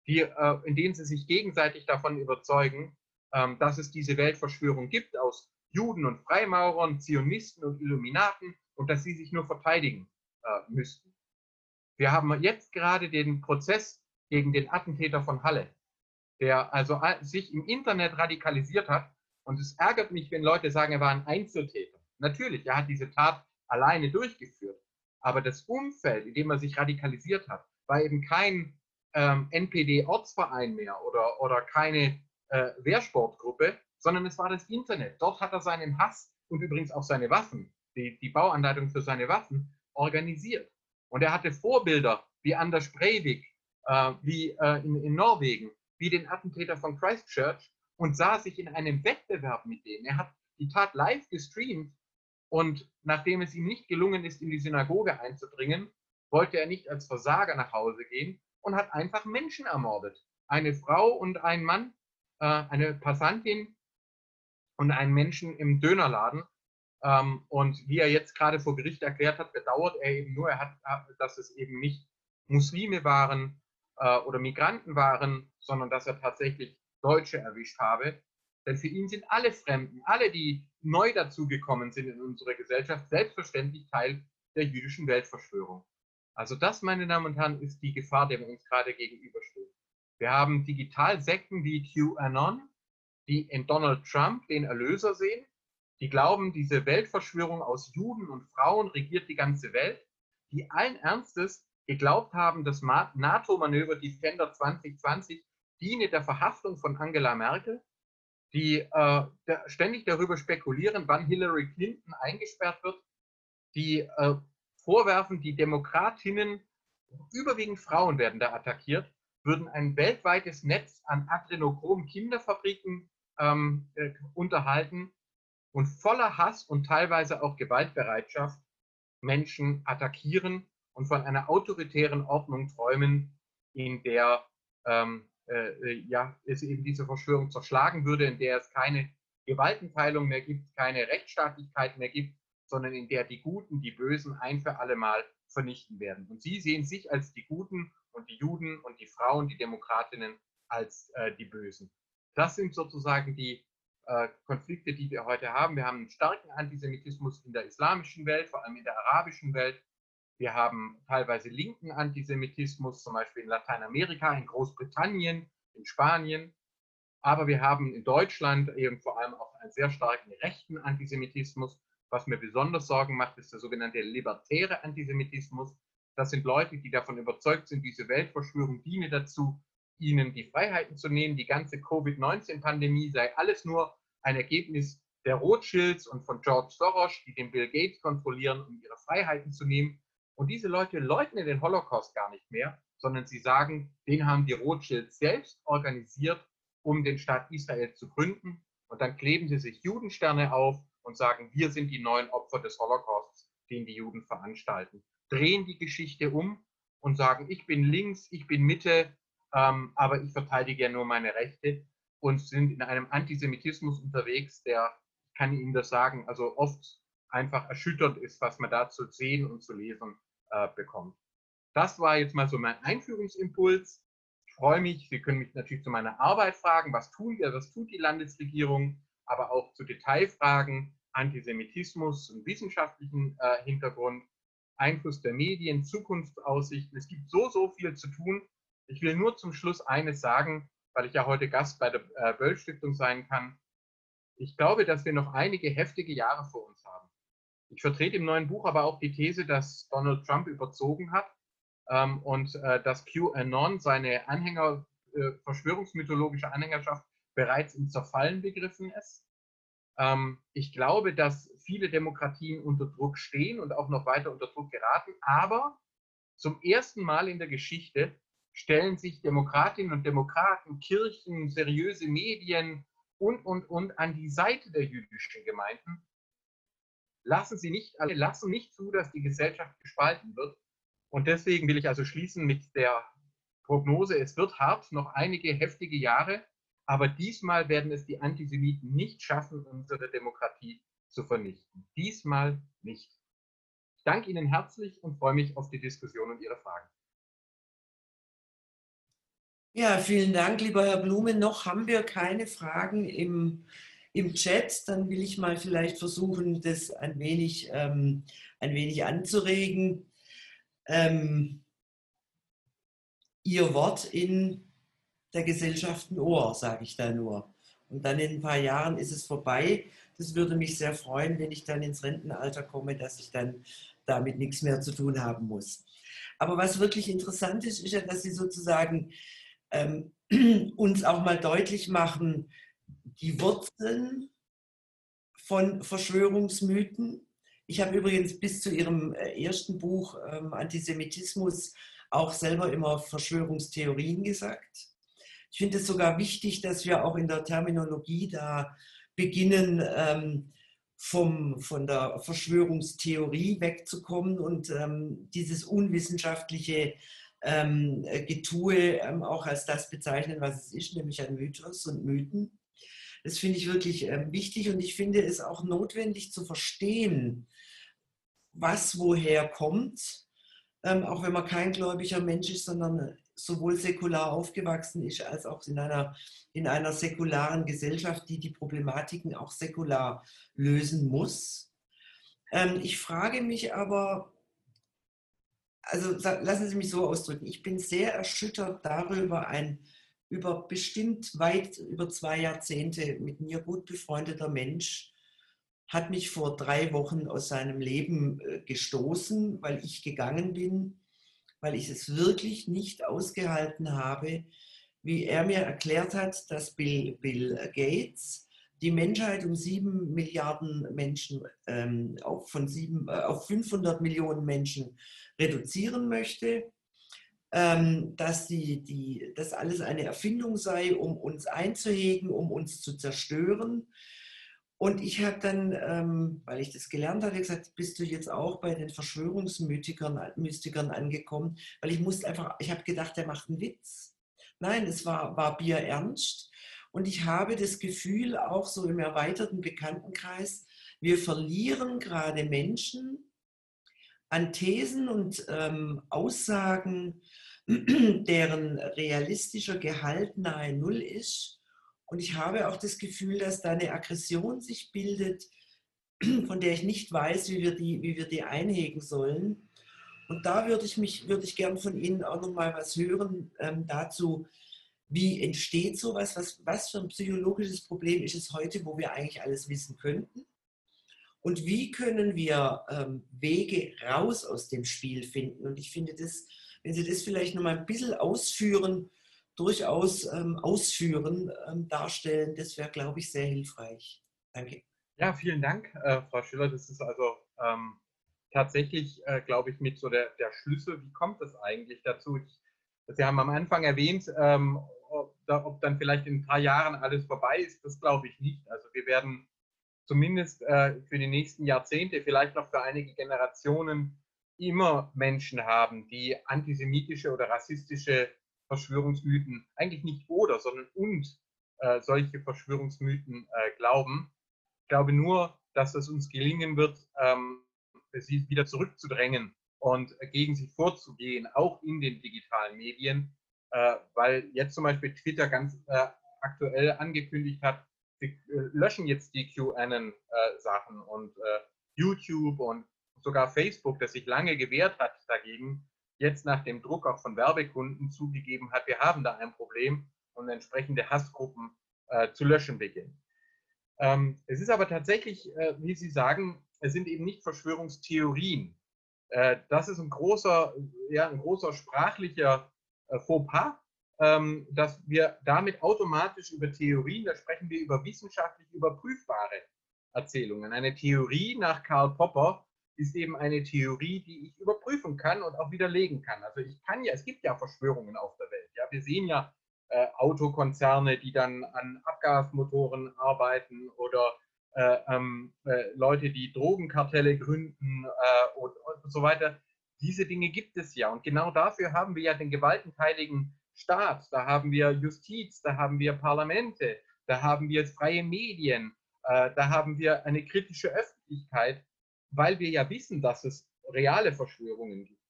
die, äh, in denen sie sich gegenseitig davon überzeugen, ähm, dass es diese Weltverschwörung gibt aus Juden und Freimaurern, Zionisten und Illuminaten und dass sie sich nur verteidigen äh, müssten. Wir haben jetzt gerade den Prozess gegen den Attentäter von Halle, der also sich im Internet radikalisiert hat. Und es ärgert mich, wenn Leute sagen, er war ein Einzeltäter. Natürlich, er hat diese Tat alleine durchgeführt. Aber das Umfeld, in dem er sich radikalisiert hat, war eben kein ähm, NPD-Ortsverein mehr oder, oder keine äh, Wehrsportgruppe, sondern es war das Internet. Dort hat er seinen Hass und übrigens auch seine Waffen, die, die Bauanleitung für seine Waffen, organisiert. Und er hatte Vorbilder wie Anders Breivik, äh, wie äh, in, in Norwegen, wie den Attentäter von Christchurch und sah sich in einem Wettbewerb mit denen. Er hat die Tat live gestreamt und nachdem es ihm nicht gelungen ist, in die Synagoge einzudringen, wollte er nicht als Versager nach Hause gehen und hat einfach Menschen ermordet. Eine Frau und ein Mann, äh, eine Passantin und einen Menschen im Dönerladen. Ähm, und wie er jetzt gerade vor Gericht erklärt hat, bedauert er eben nur, er hat, dass es eben nicht Muslime waren äh, oder Migranten waren, sondern dass er tatsächlich Deutsche erwischt habe. Denn für ihn sind alle Fremden, alle, die neu dazugekommen sind in unserer Gesellschaft, selbstverständlich Teil der jüdischen Weltverschwörung. Also das, meine Damen und Herren, ist die Gefahr, der wir uns gerade gegenüberstehen. Wir haben Digitalsekten wie QAnon, die in Donald Trump den Erlöser sehen. Die glauben, diese Weltverschwörung aus Juden und Frauen regiert die ganze Welt. Die allen Ernstes geglaubt haben, das NATO-Manöver Defender 2020 diene der Verhaftung von Angela Merkel, die äh, ständig darüber spekulieren, wann Hillary Clinton eingesperrt wird, die äh, vorwerfen, die Demokratinnen, überwiegend Frauen werden da attackiert, würden ein weltweites Netz an Adrenochrom-Kinderfabriken ähm, äh, unterhalten und voller Hass und teilweise auch Gewaltbereitschaft Menschen attackieren und von einer autoritären Ordnung träumen, in der ähm, äh, äh, ja, es eben diese Verschwörung zerschlagen würde, in der es keine Gewaltenteilung mehr gibt, keine Rechtsstaatlichkeit mehr gibt, sondern in der die Guten die Bösen ein für alle Mal vernichten werden. Und sie sehen sich als die Guten und die Juden und die Frauen, die Demokratinnen als äh, die Bösen. Das sind sozusagen die äh, Konflikte, die wir heute haben. Wir haben einen starken Antisemitismus in der islamischen Welt, vor allem in der arabischen Welt. Wir haben teilweise linken Antisemitismus, zum Beispiel in Lateinamerika, in Großbritannien, in Spanien. Aber wir haben in Deutschland eben vor allem auch einen sehr starken rechten Antisemitismus. Was mir besonders Sorgen macht, ist der sogenannte libertäre Antisemitismus. Das sind Leute, die davon überzeugt sind, diese Weltverschwörung diene dazu, ihnen die Freiheiten zu nehmen. Die ganze Covid-19-Pandemie sei alles nur ein Ergebnis der Rothschilds und von George Soros, die den Bill Gates kontrollieren, um ihre Freiheiten zu nehmen. Und diese Leute leugnen den Holocaust gar nicht mehr, sondern sie sagen, den haben die Rothschilds selbst organisiert, um den Staat Israel zu gründen. Und dann kleben sie sich Judensterne auf und sagen, wir sind die neuen Opfer des Holocausts, den die Juden veranstalten. Drehen die Geschichte um und sagen, ich bin links, ich bin Mitte, ähm, aber ich verteidige ja nur meine Rechte und sind in einem Antisemitismus unterwegs, der, ich kann Ihnen das sagen, also oft einfach erschütternd ist, was man da zu sehen und zu lesen äh, bekommt. Das war jetzt mal so mein Einführungsimpuls. Ich freue mich, Sie können mich natürlich zu meiner Arbeit fragen, was tun wir, was tut die Landesregierung, aber auch zu Detailfragen, Antisemitismus und wissenschaftlichen äh, Hintergrund, Einfluss der Medien, Zukunftsaussichten. Es gibt so, so viel zu tun. Ich will nur zum Schluss eines sagen, weil ich ja heute Gast bei der äh, Böll Stiftung sein kann. Ich glaube, dass wir noch einige heftige Jahre vor uns. Ich vertrete im neuen Buch aber auch die These, dass Donald Trump überzogen hat ähm, und äh, dass QAnon seine Anhänger, äh, verschwörungsmythologische Anhängerschaft bereits im Zerfallen begriffen ist. Ähm, ich glaube, dass viele Demokratien unter Druck stehen und auch noch weiter unter Druck geraten, aber zum ersten Mal in der Geschichte stellen sich Demokratinnen und Demokraten, Kirchen, seriöse Medien und, und, und an die Seite der jüdischen Gemeinden. Lassen sie nicht, also lassen nicht zu, dass die Gesellschaft gespalten wird. Und deswegen will ich also schließen mit der Prognose, es wird hart, noch einige heftige Jahre, aber diesmal werden es die Antisemiten nicht schaffen, unsere Demokratie zu vernichten. Diesmal nicht. Ich danke Ihnen herzlich und freue mich auf die Diskussion und Ihre Fragen. Ja, vielen Dank, lieber Herr Blumen. Noch haben wir keine Fragen im, im Chat. Dann will ich mal vielleicht versuchen, das ein wenig, ähm, ein wenig anzuregen. Ähm, Ihr Wort in der Gesellschaft ein Ohr, sage ich da nur. Und dann in ein paar Jahren ist es vorbei. Das würde mich sehr freuen, wenn ich dann ins Rentenalter komme, dass ich dann damit nichts mehr zu tun haben muss. Aber was wirklich interessant ist, ist ja, dass Sie sozusagen ähm, uns auch mal deutlich machen, die Wurzeln von Verschwörungsmythen. Ich habe übrigens bis zu Ihrem äh, ersten Buch ähm, Antisemitismus auch selber immer Verschwörungstheorien gesagt. Ich finde es sogar wichtig, dass wir auch in der Terminologie da beginnen, ähm, vom, von der Verschwörungstheorie wegzukommen und ähm, dieses unwissenschaftliche ähm, Getue ähm, auch als das bezeichnen, was es ist, nämlich ein Mythos und Mythen. Das finde ich wirklich ähm, wichtig und ich finde es auch notwendig zu verstehen, was woher kommt, ähm, auch wenn man kein gläubiger Mensch ist, sondern sowohl säkular aufgewachsen ist, als auch in einer, in einer säkularen Gesellschaft, die die Problematiken auch säkular lösen muss. Ähm, ich frage mich aber, also lassen Sie mich so ausdrücken, ich bin sehr erschüttert darüber, ein über bestimmt weit über zwei Jahrzehnte mit mir gut befreundeter Mensch hat mich vor drei Wochen aus seinem Leben äh, gestoßen, weil ich gegangen bin weil ich es wirklich nicht ausgehalten habe, wie er mir erklärt hat, dass Bill, Bill Gates die Menschheit um sieben Milliarden Menschen ähm, auf, von sieben, äh, auf 500 Millionen Menschen reduzieren möchte, dass die, die, das alles eine Erfindung sei, um uns einzuhegen, um uns zu zerstören und ich habe dann, ähm, weil ich das gelernt hatte, gesagt, bist du jetzt auch bei den Verschwörungsmystikern Mystikern angekommen? Weil ich musste einfach, ich habe gedacht, der macht einen Witz. Nein, es war, war Bier ernst. Und ich habe das Gefühl, auch so im erweiterten Bekanntenkreis, wir verlieren gerade Menschen an Thesen und ähm, Aussagen, deren realistischer Gehalt nahe Null ist und ich habe auch das Gefühl, dass da eine Aggression sich bildet, von der ich nicht weiß, wie wir die, wie wir die einhegen sollen. Und da würde ich mich, würde ich gern von Ihnen auch noch mal was hören ähm, dazu, wie entsteht sowas, was, was für ein psychologisches Problem ist es heute, wo wir eigentlich alles wissen könnten? Und wie können wir ähm, Wege raus aus dem Spiel finden? Und ich finde das, wenn Sie das vielleicht noch mal ein bisschen ausführen, durchaus ähm, ausführen, ähm, darstellen. Das wäre, glaube ich, sehr hilfreich. Danke. Ja, vielen Dank, äh, Frau Schiller. Das ist also ähm, tatsächlich, äh, glaube ich, mit so der, der Schlüssel. Wie kommt es eigentlich dazu? Ich, Sie haben am Anfang erwähnt, ähm, ob, da, ob, dann vielleicht in ein paar Jahren alles vorbei ist. Das glaube ich nicht. Also wir werden zumindest äh, für die nächsten Jahrzehnte, vielleicht noch für einige Generationen, immer Menschen haben, die antisemitische oder rassistische Verschwörungsmythen, eigentlich nicht oder, sondern und äh, solche Verschwörungsmythen äh, glauben. Ich glaube nur, dass es uns gelingen wird, ähm, sie wieder zurückzudrängen und gegen sie vorzugehen, auch in den digitalen Medien, äh, weil jetzt zum Beispiel Twitter ganz äh, aktuell angekündigt hat, sie äh, löschen jetzt die QAnon-Sachen äh, und YouTube und sogar Facebook, das sich lange gewehrt hat dagegen, jetzt nach dem Druck auch von Werbekunden zugegeben hat, wir haben da ein Problem und entsprechende Hassgruppen äh, zu löschen beginnen. Ähm, es ist aber tatsächlich, äh, wie Sie sagen, es sind eben nicht Verschwörungstheorien. Äh, das ist ein großer, ja, ein großer sprachlicher äh, Fauxpas, ähm, dass wir damit automatisch über Theorien, da sprechen wir über wissenschaftlich überprüfbare Erzählungen. Eine Theorie nach Karl Popper ist eben eine Theorie, die ich überprüfen kann und auch widerlegen kann. Also ich kann ja, es gibt ja Verschwörungen auf der Welt. Ja, wir sehen ja äh, Autokonzerne, die dann an Abgasmotoren arbeiten oder äh, ähm, äh, Leute, die Drogenkartelle gründen äh, und, und so weiter. Diese Dinge gibt es ja. Und genau dafür haben wir ja den gewaltenteiligen Staat. Da haben wir Justiz, da haben wir Parlamente, da haben wir freie Medien, äh, da haben wir eine kritische Öffentlichkeit, weil wir ja wissen, dass es reale Verschwörungen gibt.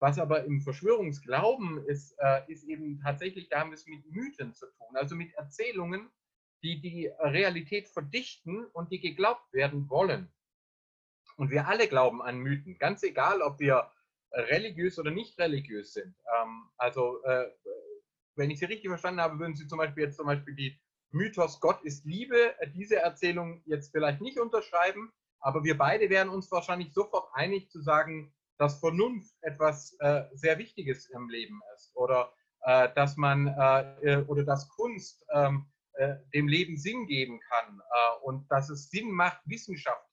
Was aber im Verschwörungsglauben ist, äh, ist eben tatsächlich, da haben wir es mit Mythen zu tun, also mit Erzählungen, die die Realität verdichten und die geglaubt werden wollen. Und wir alle glauben an Mythen, ganz egal, ob wir religiös oder nicht religiös sind. Ähm, also, äh, wenn ich Sie richtig verstanden habe, würden Sie zum Beispiel jetzt zum Beispiel die Mythos Gott ist Liebe, äh, diese Erzählung jetzt vielleicht nicht unterschreiben, aber wir beide wären uns wahrscheinlich sofort einig zu sagen, dass Vernunft etwas äh, sehr Wichtiges im Leben ist oder äh, dass man äh, äh oder dass Kunst ähm, äh, dem Leben Sinn geben kann und dass es Sinn macht, Wissenschaft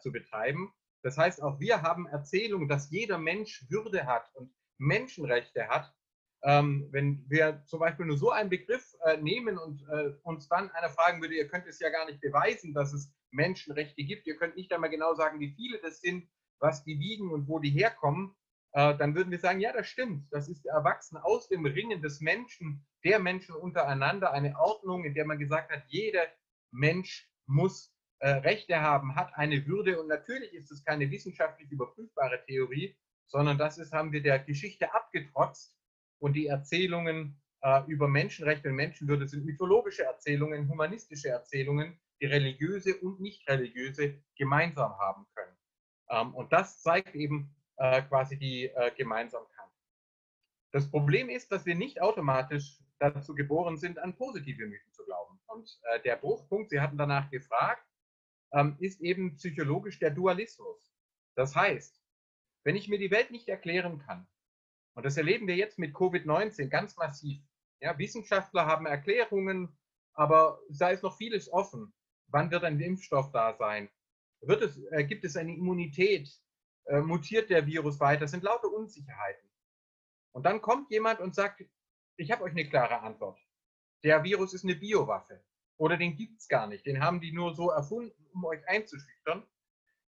zu betreiben. Das heißt, auch wir haben Erzählungen, dass jeder Mensch Würde hat und Menschenrechte hat. Ähm, wenn wir zum Beispiel nur so einen Begriff äh, nehmen und äh, uns dann einer fragen würde, ihr könnt es ja gar nicht beweisen, dass es Menschenrechte gibt, ihr könnt nicht einmal genau sagen, wie viele das sind, was die wiegen und wo die herkommen, äh, dann würden wir sagen, ja, das stimmt. Das ist erwachsen aus dem Ringen des Menschen, der Menschen untereinander, eine Ordnung, in der man gesagt hat, jeder Mensch muss äh, Rechte haben, hat eine Würde. Und natürlich ist es keine wissenschaftlich überprüfbare Theorie, sondern das ist, haben wir der Geschichte abgetrotzt und die Erzählungen äh, über Menschenrechte und Menschenwürde sind mythologische Erzählungen, humanistische Erzählungen, die religiöse und nicht religiöse gemeinsam haben können. Ähm, und das zeigt eben äh, quasi die äh, Gemeinsamkeit. Das Problem ist, dass wir nicht automatisch dazu geboren sind, an positive Mythen zu glauben. Und äh, der Bruchpunkt, Sie hatten danach gefragt, ähm, ist eben psychologisch der Dualismus. Das heißt, wenn ich mir die Welt nicht erklären kann, und das erleben wir jetzt mit Covid-19 ganz massiv. Ja, Wissenschaftler haben Erklärungen, aber da ist noch vieles offen. Wann wird ein Impfstoff da sein? Wird es, äh, gibt es eine Immunität? Äh, mutiert der Virus weiter? Das sind lauter Unsicherheiten. Und dann kommt jemand und sagt, ich habe euch eine klare Antwort. Der Virus ist eine Biowaffe oder den gibt es gar nicht, den haben die nur so erfunden, um euch einzuschüchtern,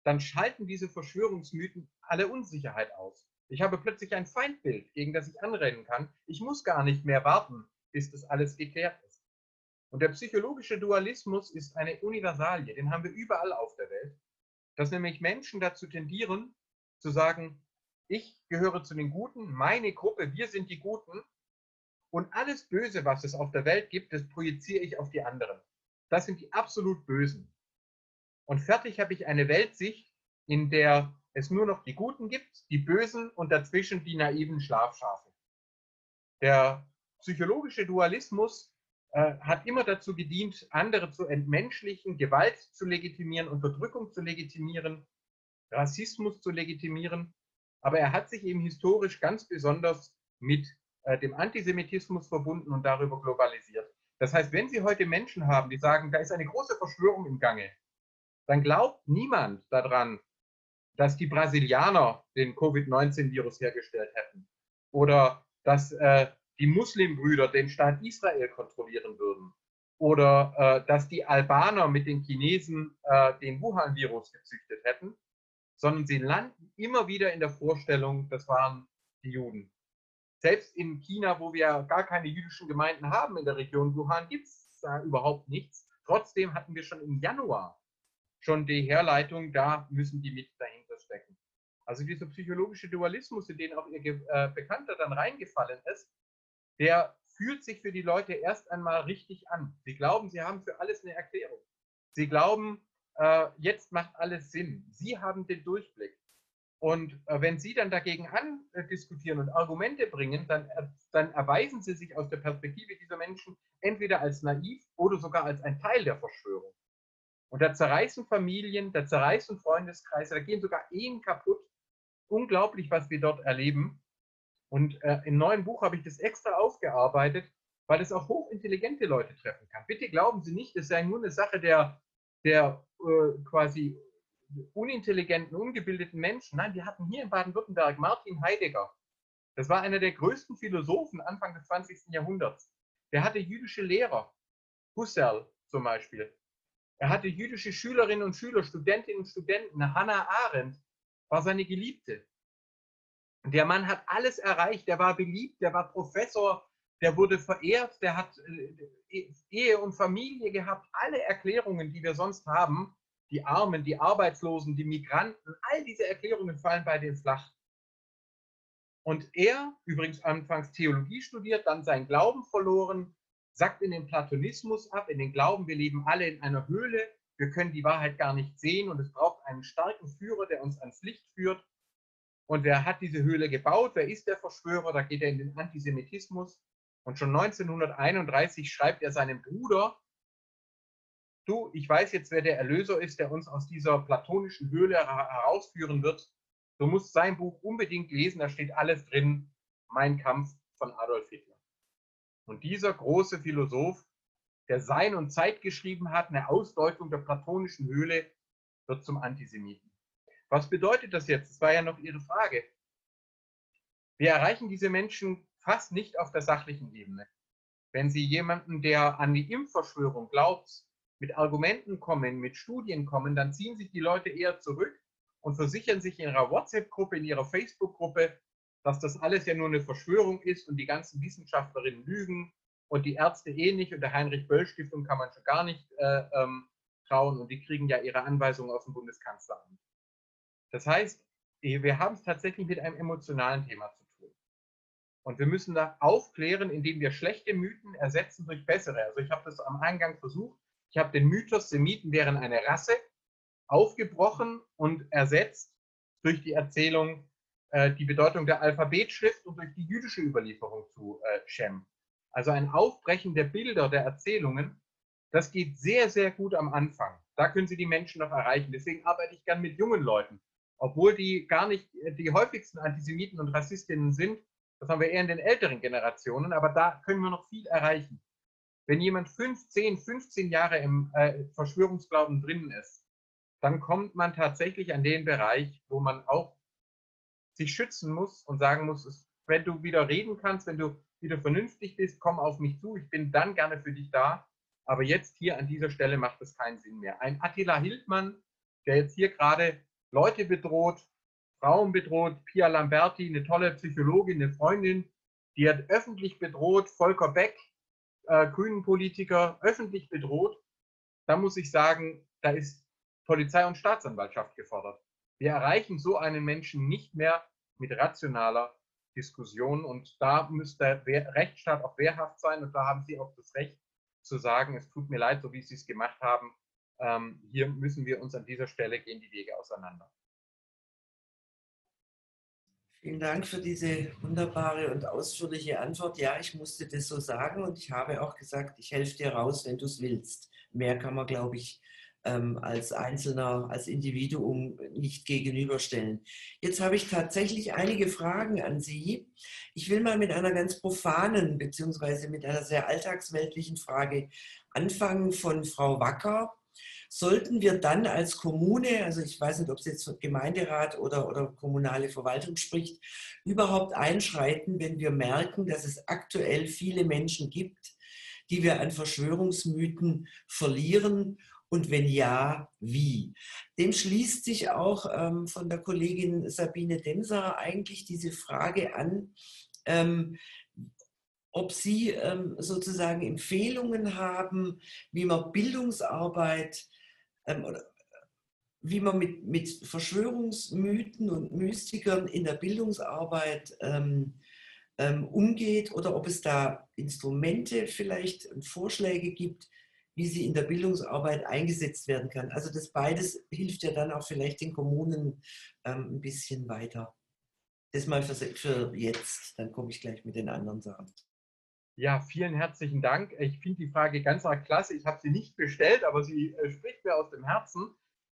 dann schalten diese Verschwörungsmythen alle Unsicherheit aus. Ich habe plötzlich ein Feindbild, gegen das ich anrennen kann. Ich muss gar nicht mehr warten, bis das alles geklärt ist. Und der psychologische Dualismus ist eine Universalie, den haben wir überall auf der Welt, dass nämlich Menschen dazu tendieren, zu sagen, ich gehöre zu den Guten, meine Gruppe, wir sind die Guten und alles Böse, was es auf der Welt gibt, das projiziere ich auf die anderen. Das sind die absolut Bösen. Und fertig habe ich eine Weltsicht, in der es nur noch die Guten gibt, die Bösen und dazwischen die naiven Schlafschafe. Der psychologische Dualismus äh, hat immer dazu gedient, andere zu entmenschlichen, Gewalt zu legitimieren, Unterdrückung zu legitimieren, Rassismus zu legitimieren. Aber er hat sich eben historisch ganz besonders mit äh, dem Antisemitismus verbunden und darüber globalisiert. Das heißt, wenn Sie heute Menschen haben, die sagen, da ist eine große Verschwörung im Gange, dann glaubt niemand daran, dass die Brasilianer den Covid-19-Virus hergestellt hätten oder dass äh, die Muslimbrüder den Staat Israel kontrollieren würden oder äh, dass die Albaner mit den Chinesen äh, den Wuhan-Virus gezüchtet hätten, sondern sie landen immer wieder in der Vorstellung, das waren die Juden. Selbst in China, wo wir gar keine jüdischen Gemeinden haben in der Region Wuhan, gibt es da überhaupt nichts. Trotzdem hatten wir schon im Januar schon die Herleitung, da müssen die mit stecken. Also dieser psychologische Dualismus, in den auch ihr äh, Bekannter dann reingefallen ist, der fühlt sich für die Leute erst einmal richtig an. Sie glauben, sie haben für alles eine Erklärung. Sie glauben, äh, jetzt macht alles Sinn. Sie haben den Durchblick. Und äh, wenn Sie dann dagegen andiskutieren und Argumente bringen, dann, dann erweisen Sie sich aus der Perspektive dieser Menschen entweder als naiv oder sogar als ein Teil der Verschwörung. Und da zerreißen Familien, da zerreißen Freundeskreise, da gehen sogar Ehen kaputt. Unglaublich, was wir dort erleben. Und äh, im neuen Buch habe ich das extra aufgearbeitet, weil es auch hochintelligente Leute treffen kann. Bitte glauben Sie nicht, es sei nur eine Sache der der äh, quasi unintelligenten, ungebildeten Menschen. Nein, wir hatten hier in Baden-Württemberg Martin Heidegger. Das war einer der größten Philosophen Anfang des 20. Jahrhunderts. Der hatte jüdische Lehrer. Husserl zum Beispiel. Er hatte jüdische Schülerinnen und Schüler, Studentinnen und Studenten. Hannah Arendt war seine Geliebte. Der Mann hat alles erreicht. Der war beliebt, der war Professor, der wurde verehrt, der hat äh, Ehe und Familie gehabt. Alle Erklärungen, die wir sonst haben, die Armen, die Arbeitslosen, die Migranten, all diese Erklärungen fallen bei dem flach. Und er, übrigens anfangs Theologie studiert, dann seinen Glauben verloren, sackt in den Platonismus ab, in den Glauben, wir leben alle in einer Höhle, wir können die Wahrheit gar nicht sehen und es braucht einen starken Führer, der uns ans Licht führt. Und wer hat diese Höhle gebaut? Wer ist der Verschwörer? Da geht er in den Antisemitismus. Und schon 1931 schreibt er seinem Bruder, du, ich weiß jetzt, wer der Erlöser ist, der uns aus dieser platonischen Höhle herausführen wird. Du musst sein Buch unbedingt lesen, da steht alles drin, Mein Kampf von Adolf Hitler. Und dieser große Philosoph, der Sein und Zeit geschrieben hat, eine Ausdeutung der platonischen Höhle, wird zum Antisemiten. Was bedeutet das jetzt? Das war ja noch Ihre Frage. Wir erreichen diese Menschen fast nicht auf der sachlichen Ebene. Wenn Sie jemanden, der an die Impfverschwörung glaubt, mit Argumenten kommen, mit Studien kommen, dann ziehen sich die Leute eher zurück und versichern sich in ihrer WhatsApp-Gruppe, in ihrer Facebook-Gruppe, dass das alles ja nur eine Verschwörung ist und die ganzen Wissenschaftlerinnen lügen und die Ärzte eh nicht und der Heinrich-Böll-Stiftung kann man schon gar nicht äh, ähm, trauen und die kriegen ja ihre Anweisungen aus dem Bundeskanzleramt. Das heißt, wir haben es tatsächlich mit einem emotionalen Thema zu tun. Und wir müssen da aufklären, indem wir schlechte Mythen ersetzen durch bessere. Also ich habe das am Eingang versucht. Ich habe den Mythos, Semiten wären eine Rasse, aufgebrochen und ersetzt durch die Erzählung, äh, die Bedeutung der Alphabetschrift und durch die jüdische Überlieferung zu äh, Shem. Also ein Aufbrechen der Bilder, der Erzählungen, das geht sehr, sehr gut am Anfang. Da können Sie die Menschen noch erreichen. Deswegen arbeite ich gern mit jungen Leuten. Obwohl die gar nicht die häufigsten Antisemiten und Rassistinnen sind, das haben wir eher in den älteren Generationen, aber da können wir noch viel erreichen. Wenn jemand 15, 15 Jahre im äh, Verschwörungsglauben drin ist, dann kommt man tatsächlich an den Bereich, wo man auch sich schützen muss und sagen muss, wenn du wieder reden kannst, wenn du wieder vernünftig bist, komm auf mich zu, ich bin dann gerne für dich da. Aber jetzt hier an dieser Stelle macht es keinen Sinn mehr. Ein Attila Hildmann, der jetzt hier gerade Leute bedroht, Frauen bedroht, Pia Lamberti, eine tolle Psychologin, eine Freundin, die hat öffentlich bedroht, Volker Beck, äh, Grünen-Politiker öffentlich bedroht, da muss ich sagen, da ist Polizei und Staatsanwaltschaft gefordert. Wir erreichen so einen Menschen nicht mehr mit rationaler Diskussion und da müsste der Rechtsstaat auch wehrhaft sein und da haben Sie auch das Recht zu sagen, es tut mir leid, so wie Sie es gemacht haben. Ähm, hier müssen wir uns an dieser Stelle gehen die Wege auseinander. Vielen Dank für diese wunderbare und ausführliche Antwort. Ja, ich musste das so sagen und ich habe auch gesagt, ich helfe dir raus, wenn du es willst. Mehr kann man, glaube ich, ähm, als Einzelner, als Individuum nicht gegenüberstellen. Jetzt habe ich tatsächlich einige Fragen an Sie. Ich will mal mit einer ganz profanen beziehungsweise mit einer sehr alltagsweltlichen Frage anfangen von Frau Wacker sollten wir dann als Kommune, also ich weiß nicht, ob es jetzt Gemeinderat oder, oder kommunale Verwaltung spricht, überhaupt einschreiten, wenn wir merken, dass es aktuell viele Menschen gibt, die wir an Verschwörungsmythen verlieren und wenn ja, wie? Dem schließt sich auch ähm, von der Kollegin Sabine Demser eigentlich diese Frage an, ähm, ob Sie ähm, sozusagen Empfehlungen haben, wie man Bildungsarbeit ähm, oder wie man mit, mit Verschwörungsmythen und Mystikern in der Bildungsarbeit ähm, ähm, umgeht oder ob es da Instrumente vielleicht Vorschläge gibt, wie sie in der Bildungsarbeit eingesetzt werden kann. Also das beides hilft ja dann auch vielleicht den Kommunen ähm, ein bisschen weiter. Das mal für, für jetzt, dann komme ich gleich mit den anderen Sachen. Ja, vielen herzlichen Dank. Ich finde die Frage ganz klasse. Ich habe sie nicht bestellt, aber sie äh, spricht mir aus dem Herzen,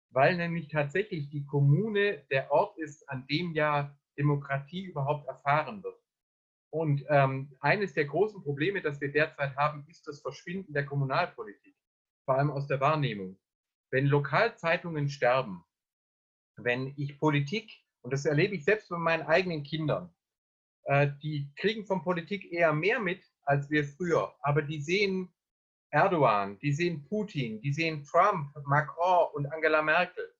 weil nämlich tatsächlich die Kommune der Ort ist, an dem ja Demokratie überhaupt erfahren wird. Und ähm, eines der großen Probleme, das wir derzeit haben, ist das Verschwinden der Kommunalpolitik, vor allem aus der Wahrnehmung. wenn Lokalzeitungen sterben, wenn ich Politik, und das erlebe ich selbst bei meinen eigenen Kindern, äh, die kriegen von Politik eher mehr mit als wir früher, aber die sehen Erdogan, die sehen Putin, die sehen Trump, Macron und Angela Merkel.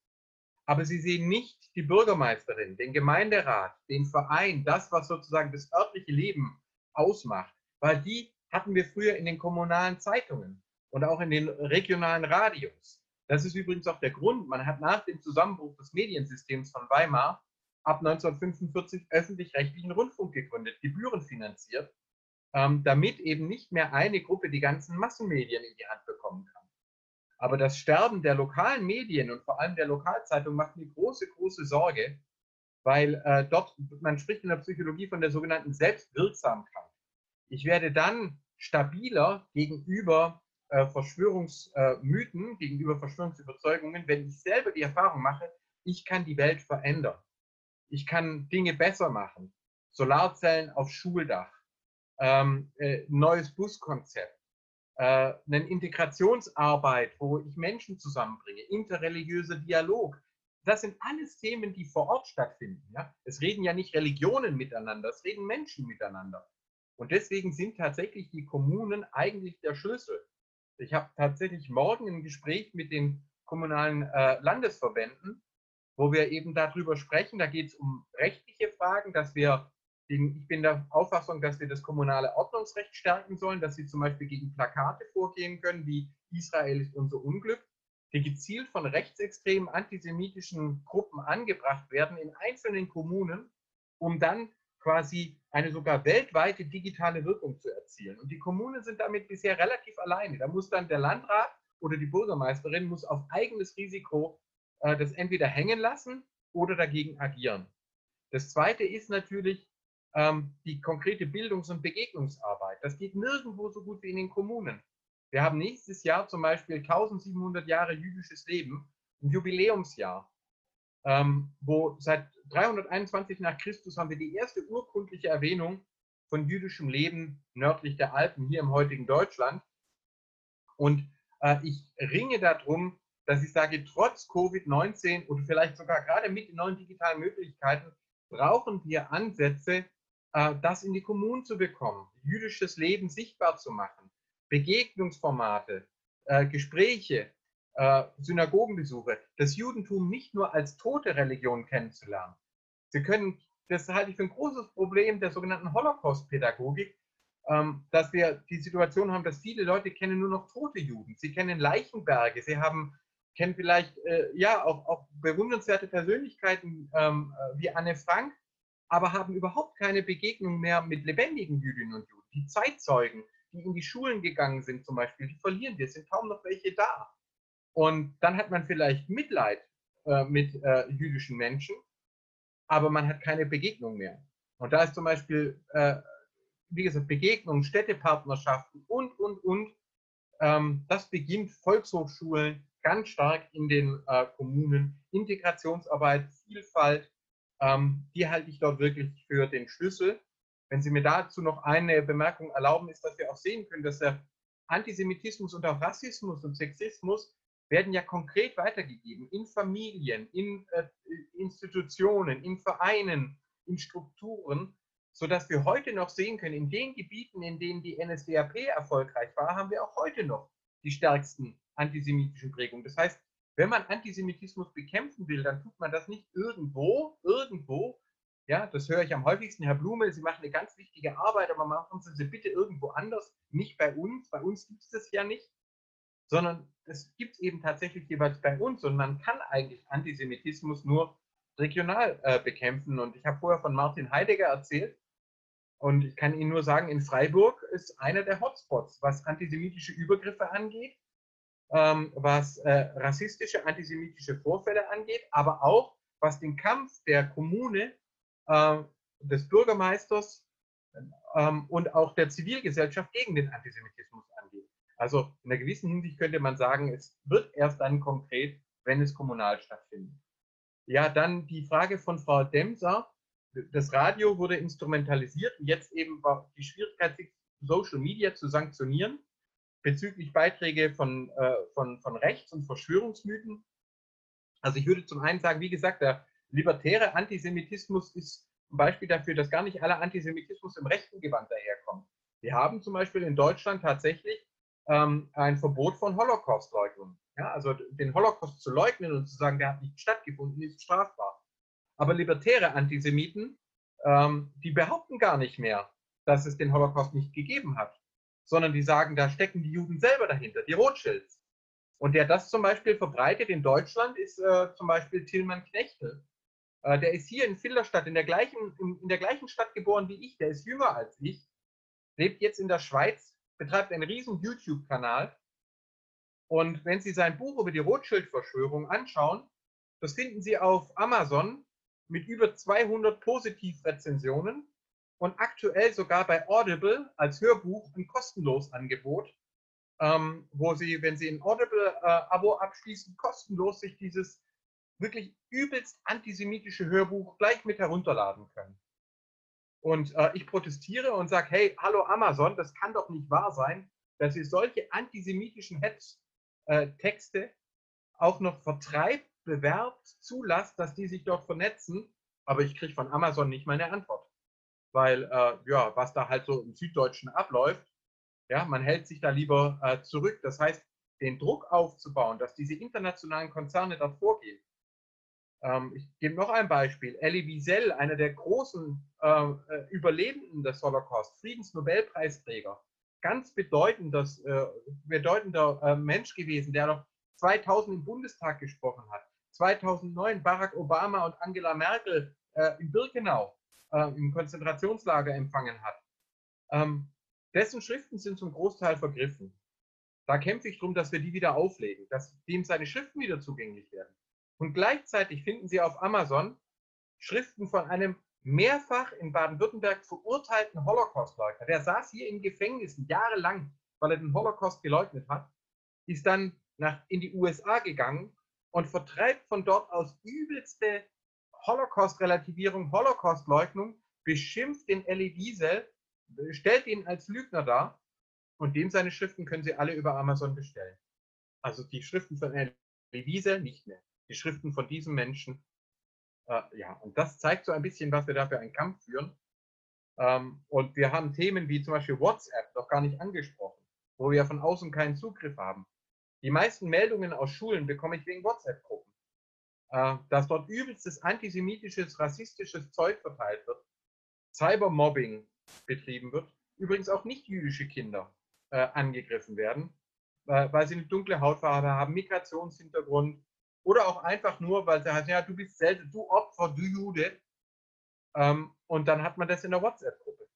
Aber sie sehen nicht die Bürgermeisterin, den Gemeinderat, den Verein, das, was sozusagen das örtliche Leben ausmacht, weil die hatten wir früher in den kommunalen Zeitungen und auch in den regionalen Radios. Das ist übrigens auch der Grund, man hat nach dem Zusammenbruch des Mediensystems von Weimar ab 1945 öffentlich-rechtlichen Rundfunk gegründet, gebührenfinanziert, ähm, damit eben nicht mehr eine Gruppe die ganzen Massenmedien in die Hand bekommen kann. Aber das Sterben der lokalen Medien und vor allem der Lokalzeitung macht mir große, große Sorge, weil äh, dort, man spricht in der Psychologie von der sogenannten Selbstwirksamkeit. Ich werde dann stabiler gegenüber äh, Verschwörungsmythen, äh, gegenüber Verschwörungsüberzeugungen, wenn ich selber die Erfahrung mache, ich kann die Welt verändern. Ich kann Dinge besser machen. Solarzellen auf Schuldach, ähm, äh, neues Buskonzept, äh, eine Integrationsarbeit, wo ich Menschen zusammenbringe, interreligiöser Dialog. Das sind alles Themen, die vor Ort stattfinden. Ja? Es reden ja nicht Religionen miteinander, es reden Menschen miteinander. Und deswegen sind tatsächlich die Kommunen eigentlich der Schlüssel. Ich habe tatsächlich morgen ein Gespräch mit den kommunalen äh, Landesverbänden, wo wir eben darüber sprechen. Da geht es um rechtliche Fragen, dass wir, ich bin der Auffassung, dass wir das kommunale Ordnungsrecht stärken sollen, dass sie zum Beispiel gegen Plakate vorgehen können, wie Israel ist unser Unglück, die gezielt von rechtsextremen antisemitischen Gruppen angebracht werden in einzelnen Kommunen, um dann quasi eine sogar weltweite digitale Wirkung zu erzielen. Und die Kommunen sind damit bisher relativ alleine. Da muss dann der Landrat oder die Bürgermeisterin muss auf eigenes Risiko äh, das entweder hängen lassen oder dagegen agieren. Das Zweite ist natürlich ähm, die konkrete Bildungs- und Begegnungsarbeit. Das geht nirgendwo so gut wie in den Kommunen. Wir haben nächstes Jahr zum Beispiel 1700 Jahre jüdisches Leben, ein Jubiläumsjahr, ähm, wo seit 321 nach Christus haben wir die erste urkundliche Erwähnung von jüdischem Leben nördlich der Alpen hier im heutigen Deutschland. Und äh, ich ringe darum, dass ich sage, trotz Covid-19 und vielleicht sogar gerade mit den neuen digitalen Möglichkeiten brauchen wir Ansätze, das in die Kommunen zu bekommen, jüdisches Leben sichtbar zu machen, Begegnungsformate, äh, Gespräche, äh, Synagogenbesuche, das Judentum nicht nur als tote Religion kennenzulernen. Sie können, das halte ich für ein großes Problem der sogenannten Holocaust-Pädagogik, ähm, dass wir die Situation haben, dass viele Leute kennen nur noch tote Juden. Sie kennen Leichenberge, sie haben kennen vielleicht äh, ja auch, auch bewundernswerte Persönlichkeiten ähm, äh, wie Anne Frank, aber haben überhaupt keine Begegnung mehr mit lebendigen Jüdinnen und Juden. Die Zeitzeugen, die in die Schulen gegangen sind zum Beispiel, die verlieren wir, sind kaum noch welche da. Und dann hat man vielleicht Mitleid äh, mit äh, jüdischen Menschen, aber man hat keine Begegnung mehr. Und da ist zum Beispiel, äh, wie gesagt, Begegnungen, Städtepartnerschaften und, und, und. Ähm, das beginnt Volkshochschulen, ganz stark in den äh, Kommunen. Integrationsarbeit, Vielfalt, ähm, die halte ich dort wirklich für den Schlüssel. Wenn Sie mir dazu noch eine Bemerkung erlauben, ist, dass wir auch sehen können, dass der Antisemitismus und auch Rassismus und Sexismus werden ja konkret weitergegeben in Familien, in äh, Institutionen, in Vereinen, in Strukturen, sodass wir heute noch sehen können, in den Gebieten, in denen die NSDAP erfolgreich war, haben wir auch heute noch die stärksten antisemitischen Prägung. Das heißt, wenn man Antisemitismus bekämpfen will, dann tut man das nicht irgendwo, irgendwo. Ja, das höre ich am häufigsten, Herr Blume, Sie machen eine ganz wichtige Arbeit, aber machen Sie sie bitte irgendwo anders, nicht bei uns. Bei uns gibt es das ja nicht, sondern das gibt es eben tatsächlich jeweils bei uns und man kann eigentlich Antisemitismus nur regional äh, bekämpfen. Und ich habe vorher von Martin Heidegger erzählt und ich kann Ihnen nur sagen, in Freiburg ist einer der Hotspots, was antisemitische Übergriffe angeht ähm, was äh, rassistische, antisemitische Vorfälle angeht, aber auch was den Kampf der Kommune, äh, des Bürgermeisters ähm, und auch der Zivilgesellschaft gegen den Antisemitismus angeht. Also in einer gewissen Hinsicht könnte man sagen, es wird erst dann konkret, wenn es kommunal stattfindet. Ja, dann die Frage von Frau Demser. Das Radio wurde instrumentalisiert jetzt eben die Schwierigkeit, Social Media zu sanktionieren. Bezüglich Beiträge von, äh, von, von Rechts- und Verschwörungsmythen. Also ich würde zum einen sagen, wie gesagt, der libertäre Antisemitismus ist ein Beispiel dafür, dass gar nicht aller Antisemitismus im rechten Gewand daherkommt. Wir haben zum Beispiel in Deutschland tatsächlich ähm, ein Verbot von Holocaust-Leugnung. Ja, also den Holocaust zu leugnen und zu sagen, der hat nicht stattgefunden, ist strafbar. Aber libertäre Antisemiten, ähm, die behaupten gar nicht mehr, dass es den Holocaust nicht gegeben hat, sondern die sagen, da stecken die Juden selber dahinter, die Rothschilds. Und der das zum Beispiel verbreitet in Deutschland, ist äh, zum Beispiel Tilman Knechtel. Äh, der ist hier in Filderstadt, in der, gleichen, in, in der gleichen Stadt geboren wie ich, der ist jünger als ich, lebt jetzt in der Schweiz, betreibt einen riesen YouTube-Kanal und wenn Sie sein Buch über die Rothschild-Verschwörung anschauen, das finden Sie auf Amazon mit über 200 Positivrezensionen und aktuell sogar bei Audible als Hörbuch ein kostenlos Angebot, ähm, wo Sie, wenn Sie ein Audible-Abo äh, abschließen, kostenlos sich dieses wirklich übelst antisemitische Hörbuch gleich mit herunterladen können. Und äh, ich protestiere und sage, hey, hallo Amazon, das kann doch nicht wahr sein, dass ihr solche antisemitischen Hetz äh, auch noch vertreibt, bewerbt, zulasst, dass die sich dort vernetzen. Aber ich kriege von Amazon nicht mal eine Antwort. Weil, äh, ja, was da halt so im Süddeutschen abläuft, ja, man hält sich da lieber äh, zurück. Das heißt, den Druck aufzubauen, dass diese internationalen Konzerne dort vorgehen. Ähm, ich gebe noch ein Beispiel. Elie Wiesel, einer der großen äh, äh Überlebenden des Holocaust, Friedensnobelpreisträger, ganz bedeutender, äh, bedeutender äh, Mensch gewesen, der noch 2000 im Bundestag gesprochen hat. 2009 Barack Obama und Angela Merkel in Birkenau äh, im Konzentrationslager empfangen hat. Ähm, dessen Schriften sind zum Großteil vergriffen. Da kämpfe ich darum, dass wir die wieder auflegen, dass dem seine Schriften wieder zugänglich werden. Und gleichzeitig finden Sie auf Amazon Schriften von einem mehrfach in Baden-Württemberg verurteilten Holocaust-Leugner, der saß hier in Gefängnissen jahrelang, weil er den Holocaust geleugnet hat, ist dann nach, in die USA gegangen und vertreibt von dort aus übelste Holocaust-Relativierung, Holocaust-Leugnung, beschimpft den Elie Wiesel, stellt ihn als Lügner dar und dem seine Schriften können Sie alle über Amazon bestellen. Also die Schriften von Elie Wiesel nicht mehr. Die Schriften von diesem Menschen äh, ja, und das zeigt so ein bisschen, was wir da für einen Kampf führen. Ähm, und wir haben Themen wie zum Beispiel WhatsApp noch gar nicht angesprochen, wo wir von außen keinen Zugriff haben. Die meisten Meldungen aus Schulen bekomme ich wegen WhatsApp-Gruppen. Äh, dass dort übelstes antisemitisches, rassistisches Zeug verteilt wird, Cybermobbing betrieben wird, übrigens auch nicht jüdische Kinder äh, angegriffen werden, äh, weil sie eine dunkle Hautfarbe haben, Migrationshintergrund, oder auch einfach nur, weil sie heißt, ja, du bist selten, du Opfer, du Jude. Ähm, und dann hat man das in der WhatsApp-Gruppe.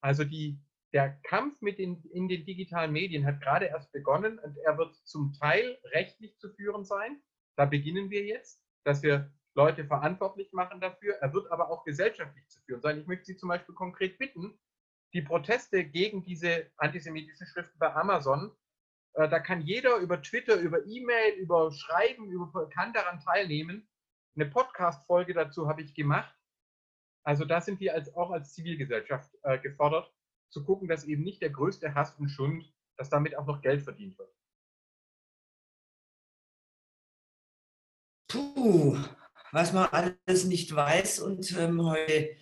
Also die, der Kampf mit den, in den digitalen Medien hat gerade erst begonnen und er wird zum Teil rechtlich zu führen sein. Da beginnen wir jetzt, dass wir Leute verantwortlich machen dafür. Er wird aber auch gesellschaftlich zu führen sein. Ich möchte Sie zum Beispiel konkret bitten, die Proteste gegen diese antisemitischen Schriften bei Amazon äh, da kann jeder über Twitter, über E-Mail, über Schreiben, über, kann daran teilnehmen. Eine Podcast-Folge dazu habe ich gemacht. Also da sind wir als, auch als Zivilgesellschaft äh, gefordert, zu gucken, dass eben nicht der größte Hass und Schund, dass damit auch noch Geld verdient wird. Puh, was man alles nicht weiß und ähm, heute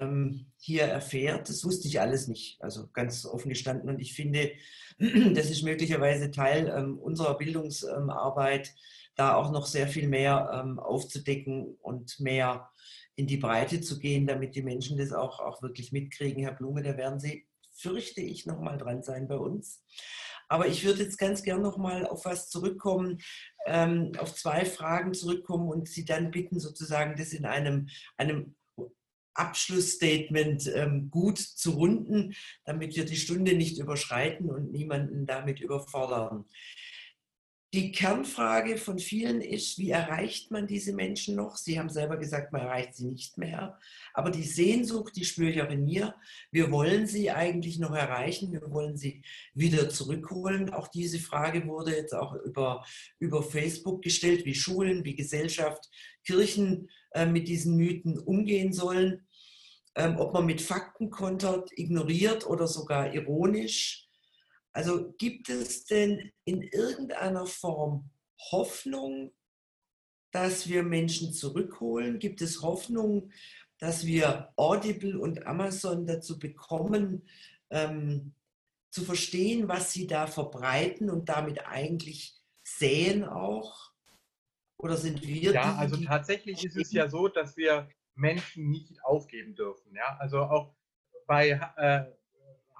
ähm, hier erfährt, das wusste ich alles nicht. Also ganz offen gestanden. Und ich finde, das ist möglicherweise Teil ähm, unserer Bildungsarbeit, da auch noch sehr viel mehr ähm, aufzudecken und mehr in die Breite zu gehen, damit die Menschen das auch, auch wirklich mitkriegen. Herr Blume, da werden Sie, fürchte ich, nochmal dran sein bei uns. Aber ich würde jetzt ganz gern nochmal auf was zurückkommen, ähm, auf zwei Fragen zurückkommen und Sie dann bitten, sozusagen das in einem, einem Abschlussstatement ähm, gut zu runden, damit wir die Stunde nicht überschreiten und niemanden damit überfordern. Die Kernfrage von vielen ist, wie erreicht man diese Menschen noch? Sie haben selber gesagt, man erreicht sie nicht mehr. Aber die Sehnsucht, die spüre ich auch in mir. Wir wollen sie eigentlich noch erreichen. Wir wollen sie wieder zurückholen. Auch diese Frage wurde jetzt auch über, über Facebook gestellt, wie Schulen, wie Gesellschaft, Kirchen äh, mit diesen Mythen umgehen sollen. Ähm, ob man mit Fakten kontert, ignoriert oder sogar ironisch. Also gibt es denn in irgendeiner Form Hoffnung, dass wir Menschen zurückholen? Gibt es Hoffnung, dass wir Audible und Amazon dazu bekommen, ähm, zu verstehen, was sie da verbreiten und damit eigentlich säen auch? Oder sind wir Ja, die, also tatsächlich ist es ja so, dass wir Menschen nicht aufgeben dürfen. Ja? Also auch bei äh,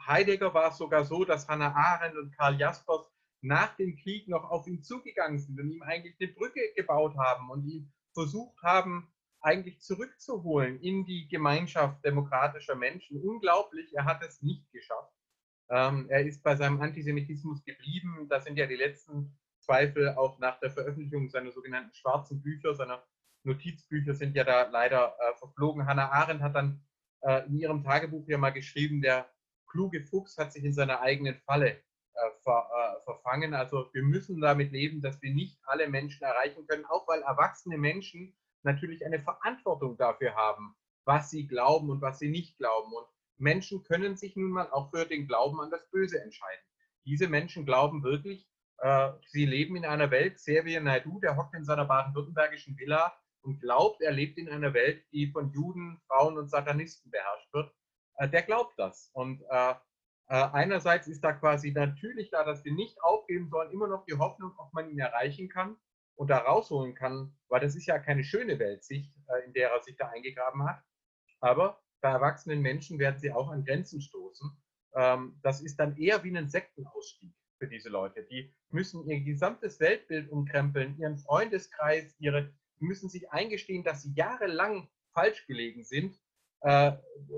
Heidegger war es sogar so, dass Hannah Arendt und Karl Jaspers nach dem Krieg noch auf ihn zugegangen sind und ihm eigentlich eine Brücke gebaut haben und ihn versucht haben, eigentlich zurückzuholen in die Gemeinschaft demokratischer Menschen. Unglaublich, er hat es nicht geschafft. Ähm, er ist bei seinem Antisemitismus geblieben. Da sind ja die letzten Zweifel auch nach der Veröffentlichung seiner sogenannten schwarzen Bücher, seiner Notizbücher sind ja da leider äh, verflogen. Hannah Arendt hat dann äh, in ihrem Tagebuch ja mal geschrieben, der kluge Fuchs hat sich in seiner eigenen Falle äh, ver, äh, verfangen. Also wir müssen damit leben, dass wir nicht alle Menschen erreichen können, auch weil erwachsene Menschen natürlich eine Verantwortung dafür haben, was sie glauben und was sie nicht glauben. Und Menschen können sich nun mal auch für den Glauben an das Böse entscheiden. Diese Menschen glauben wirklich, äh, sie leben in einer Welt, Servier Naidu, der hockt in seiner baden-württembergischen Villa und glaubt, er lebt in einer Welt, die von Juden, Frauen und Satanisten beherrscht wird. Äh, der glaubt das. Und äh, äh, einerseits ist da quasi natürlich da, dass wir nicht aufgeben sollen, immer noch die Hoffnung, ob man ihn erreichen kann und da rausholen kann, weil das ist ja keine schöne Weltsicht, in der er sich da eingegraben hat. Aber bei erwachsenen Menschen werden sie auch an Grenzen stoßen. Ähm, das ist dann eher wie ein Sektenausstieg für diese Leute. Die müssen ihr gesamtes Weltbild umkrempeln, ihren Freundeskreis, ihre, müssen sich eingestehen, dass sie jahrelang falsch gelegen sind, äh,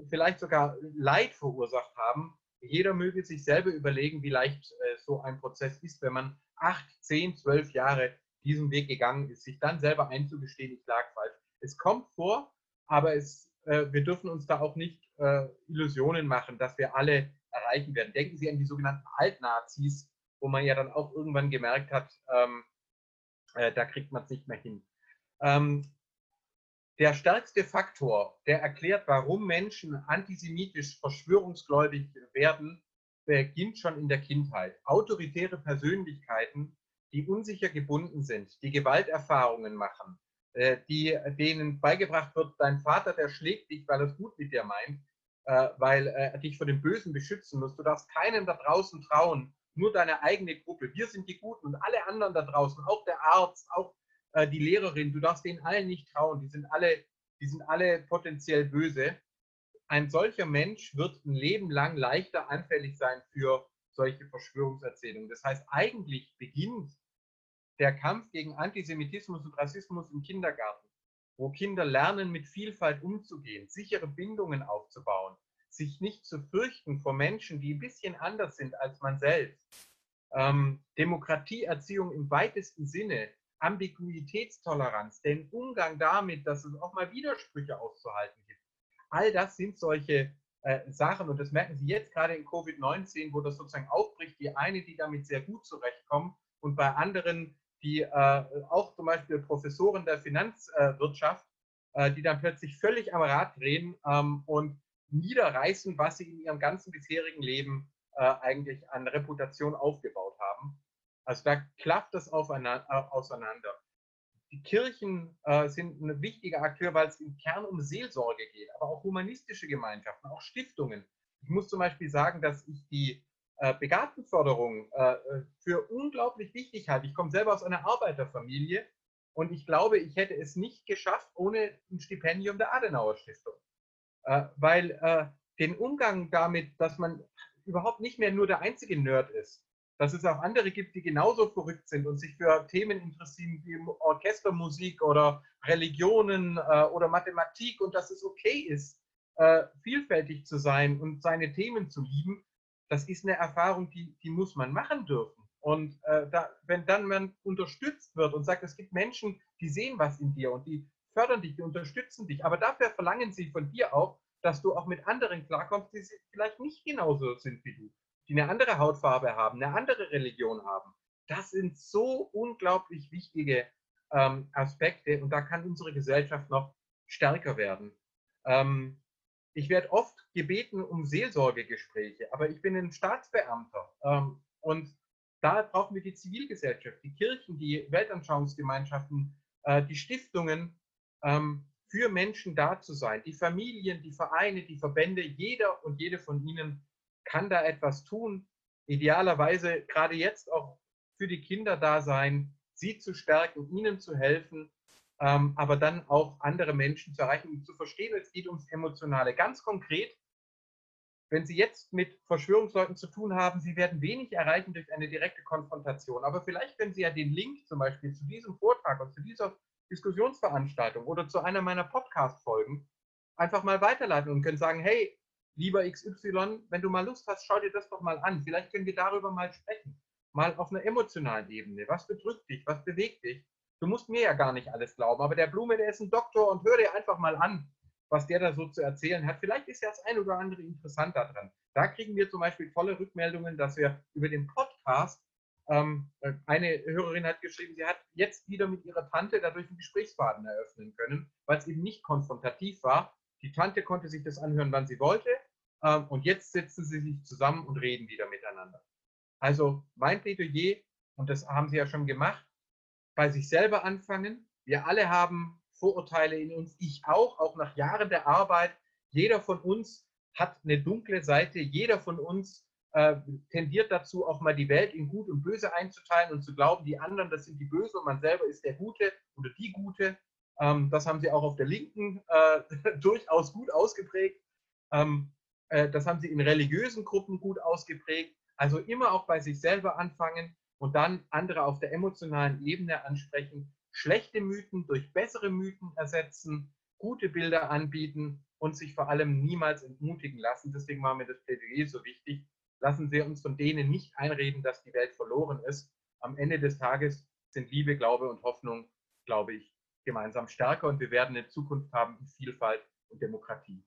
vielleicht sogar Leid verursacht haben. Jeder möge sich selber überlegen, wie leicht äh, so ein Prozess ist, wenn man acht, zehn, zwölf Jahre diesen Weg gegangen ist, sich dann selber einzugestehen, ich lag falsch. Es kommt vor, aber es, äh, wir dürfen uns da auch nicht äh, Illusionen machen, dass wir alle erreichen werden. Denken Sie an die sogenannten Altnazis, wo man ja dann auch irgendwann gemerkt hat, ähm, äh, da kriegt man es nicht mehr hin. Ähm, der stärkste Faktor, der erklärt, warum Menschen antisemitisch verschwörungsgläubig werden, beginnt schon in der Kindheit. Autoritäre Persönlichkeiten die unsicher gebunden sind, die Gewalterfahrungen machen, äh, die, denen beigebracht wird, dein Vater, der schlägt dich, weil er es gut mit dir meint, äh, weil er dich vor dem Bösen beschützen muss. Du darfst keinem da draußen trauen, nur deine eigene Gruppe. Wir sind die Guten und alle anderen da draußen, auch der Arzt, auch äh, die Lehrerin, du darfst denen allen nicht trauen. Die sind alle, die sind alle potenziell böse. Ein solcher Mensch wird ein Leben lang leichter anfällig sein für solche Verschwörungserzählungen. Das heißt, eigentlich beginnt der Kampf gegen Antisemitismus und Rassismus im Kindergarten, wo Kinder lernen, mit Vielfalt umzugehen, sichere Bindungen aufzubauen, sich nicht zu fürchten vor Menschen, die ein bisschen anders sind als man selbst. Ähm, Demokratieerziehung im weitesten Sinne, Ambiguitätstoleranz, den Umgang damit, dass es auch mal Widersprüche auszuhalten gibt. All das sind solche äh, Sachen und das merken Sie jetzt gerade in Covid-19, wo das sozusagen aufbricht. Die eine, die damit sehr gut zurechtkommen und bei anderen die äh, auch zum Beispiel Professoren der Finanzwirtschaft, äh, die dann plötzlich völlig am Rad drehen ähm, und niederreißen, was sie in ihrem ganzen bisherigen Leben äh, eigentlich an Reputation aufgebaut haben. Also da klafft das äh, auseinander. Die Kirchen äh, sind ein wichtiger Akteur, weil es im Kern um Seelsorge geht, aber auch humanistische Gemeinschaften, auch Stiftungen. Ich muss zum Beispiel sagen, dass ich die äh, Begabtenförderung äh, für unglaublich wichtig halte. Ich komme selber aus einer Arbeiterfamilie und ich glaube, ich hätte es nicht geschafft ohne ein Stipendium der Adenauer Stiftung. Äh, weil äh, den Umgang damit, dass man überhaupt nicht mehr nur der einzige Nerd ist, dass es auch andere gibt, die genauso verrückt sind und sich für Themen interessieren wie Orchestermusik oder Religionen äh, oder Mathematik und dass es okay ist, äh, vielfältig zu sein und seine Themen zu lieben, das ist eine Erfahrung, die, die muss man machen dürfen. Und äh, da, wenn dann man unterstützt wird und sagt, es gibt Menschen, die sehen was in dir und die fördern dich, die unterstützen dich, aber dafür verlangen sie von dir auch, dass du auch mit anderen klarkommst, die vielleicht nicht genauso sind wie du, die eine andere Hautfarbe haben, eine andere Religion haben. Das sind so unglaublich wichtige ähm, Aspekte und da kann unsere Gesellschaft noch stärker werden. Ähm, ich werde oft gebeten um Seelsorgegespräche, aber ich bin ein Staatsbeamter ähm, und da brauchen wir die Zivilgesellschaft, die Kirchen, die Weltanschauungsgemeinschaften, äh, die Stiftungen, ähm, für Menschen da zu sein. Die Familien, die Vereine, die Verbände, jeder und jede von ihnen kann da etwas tun. Idealerweise gerade jetzt auch für die Kinder da sein, sie zu stärken, ihnen zu helfen, ähm, aber dann auch andere Menschen zu erreichen und zu verstehen, es geht ums Emotionale. Ganz konkret, wenn Sie jetzt mit Verschwörungsleuten zu tun haben, Sie werden wenig erreichen durch eine direkte Konfrontation. Aber vielleicht können Sie ja den Link zum Beispiel zu diesem Vortrag und zu dieser Diskussionsveranstaltung oder zu einer meiner Podcast-Folgen einfach mal weiterleiten und können sagen, hey, lieber XY, wenn du mal Lust hast, schau dir das doch mal an. Vielleicht können wir darüber mal sprechen. Mal auf einer emotionalen Ebene. Was bedrückt dich? Was bewegt dich? Du musst mir ja gar nicht alles glauben, aber der Blume, der ist ein Doktor und hör dir einfach mal an, was der da so zu erzählen hat. Vielleicht ist ja das ein oder andere interessant daran. Da kriegen wir zum Beispiel tolle Rückmeldungen, dass wir über den Podcast, ähm, eine Hörerin hat geschrieben, sie hat jetzt wieder mit ihrer Tante dadurch einen Gesprächsfaden eröffnen können, weil es eben nicht konfrontativ war. Die Tante konnte sich das anhören, wann sie wollte. Ähm, und jetzt setzen sie sich zusammen und reden wieder miteinander. Also mein Plädoyer, und das haben sie ja schon gemacht, bei sich selber anfangen. Wir alle haben Vorurteile in uns, ich auch, auch nach Jahren der Arbeit. Jeder von uns hat eine dunkle Seite, jeder von uns äh, tendiert dazu, auch mal die Welt in Gut und Böse einzuteilen und zu glauben, die anderen, das sind die Böse und man selber ist der Gute oder die Gute. Ähm, das haben sie auch auf der Linken äh, durchaus gut ausgeprägt. Ähm, äh, das haben sie in religiösen Gruppen gut ausgeprägt. Also immer auch bei sich selber anfangen und dann andere auf der emotionalen Ebene ansprechen, schlechte Mythen durch bessere Mythen ersetzen, gute Bilder anbieten und sich vor allem niemals entmutigen lassen. Deswegen war mir das Plädoyer so wichtig. Lassen Sie uns von denen nicht einreden, dass die Welt verloren ist. Am Ende des Tages sind Liebe, Glaube und Hoffnung, glaube ich, gemeinsam stärker und wir werden eine Zukunft haben in Vielfalt und Demokratie.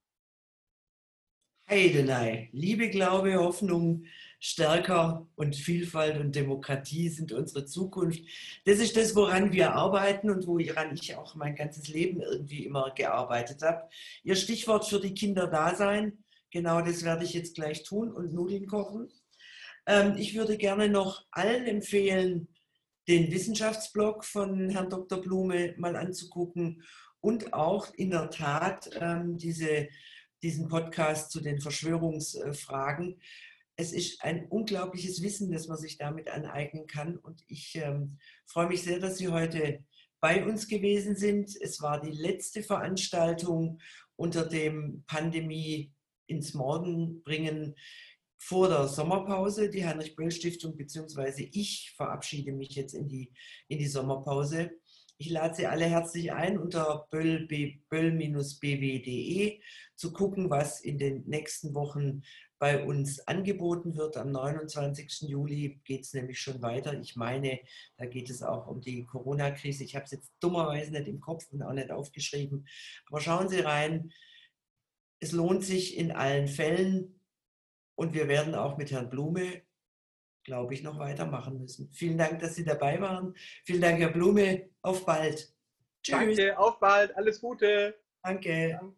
Heidenei, Liebe, Glaube, Hoffnung, Stärker und Vielfalt und Demokratie sind unsere Zukunft. Das ist das, woran wir arbeiten und woran ich auch mein ganzes Leben irgendwie immer gearbeitet habe. Ihr Stichwort für die Kinder da sein, genau das werde ich jetzt gleich tun und Nudeln kochen. Ähm, ich würde gerne noch allen empfehlen, den Wissenschaftsblog von Herrn Dr. Blume mal anzugucken und auch in der Tat ähm, diese, diesen Podcast zu den Verschwörungsfragen es ist ein unglaubliches Wissen, das man sich damit aneignen kann. Und ich ähm, freue mich sehr, dass Sie heute bei uns gewesen sind. Es war die letzte Veranstaltung unter dem Pandemie ins Morgen bringen vor der Sommerpause, die Heinrich-Böll-Stiftung, beziehungsweise ich verabschiede mich jetzt in die, in die Sommerpause. Ich lade Sie alle herzlich ein, unter böll-bw.de zu gucken, was in den nächsten Wochen bei uns angeboten wird. Am 29. Juli geht es nämlich schon weiter. Ich meine, da geht es auch um die Corona-Krise. Ich habe es jetzt dummerweise nicht im Kopf und auch nicht aufgeschrieben. Aber schauen Sie rein. Es lohnt sich in allen Fällen und wir werden auch mit Herrn Blume, glaube ich, noch weitermachen müssen. Vielen Dank, dass Sie dabei waren. Vielen Dank, Herr Blume. Auf bald. Tschüss. Danke, auf bald. Alles Gute. Danke. Danke.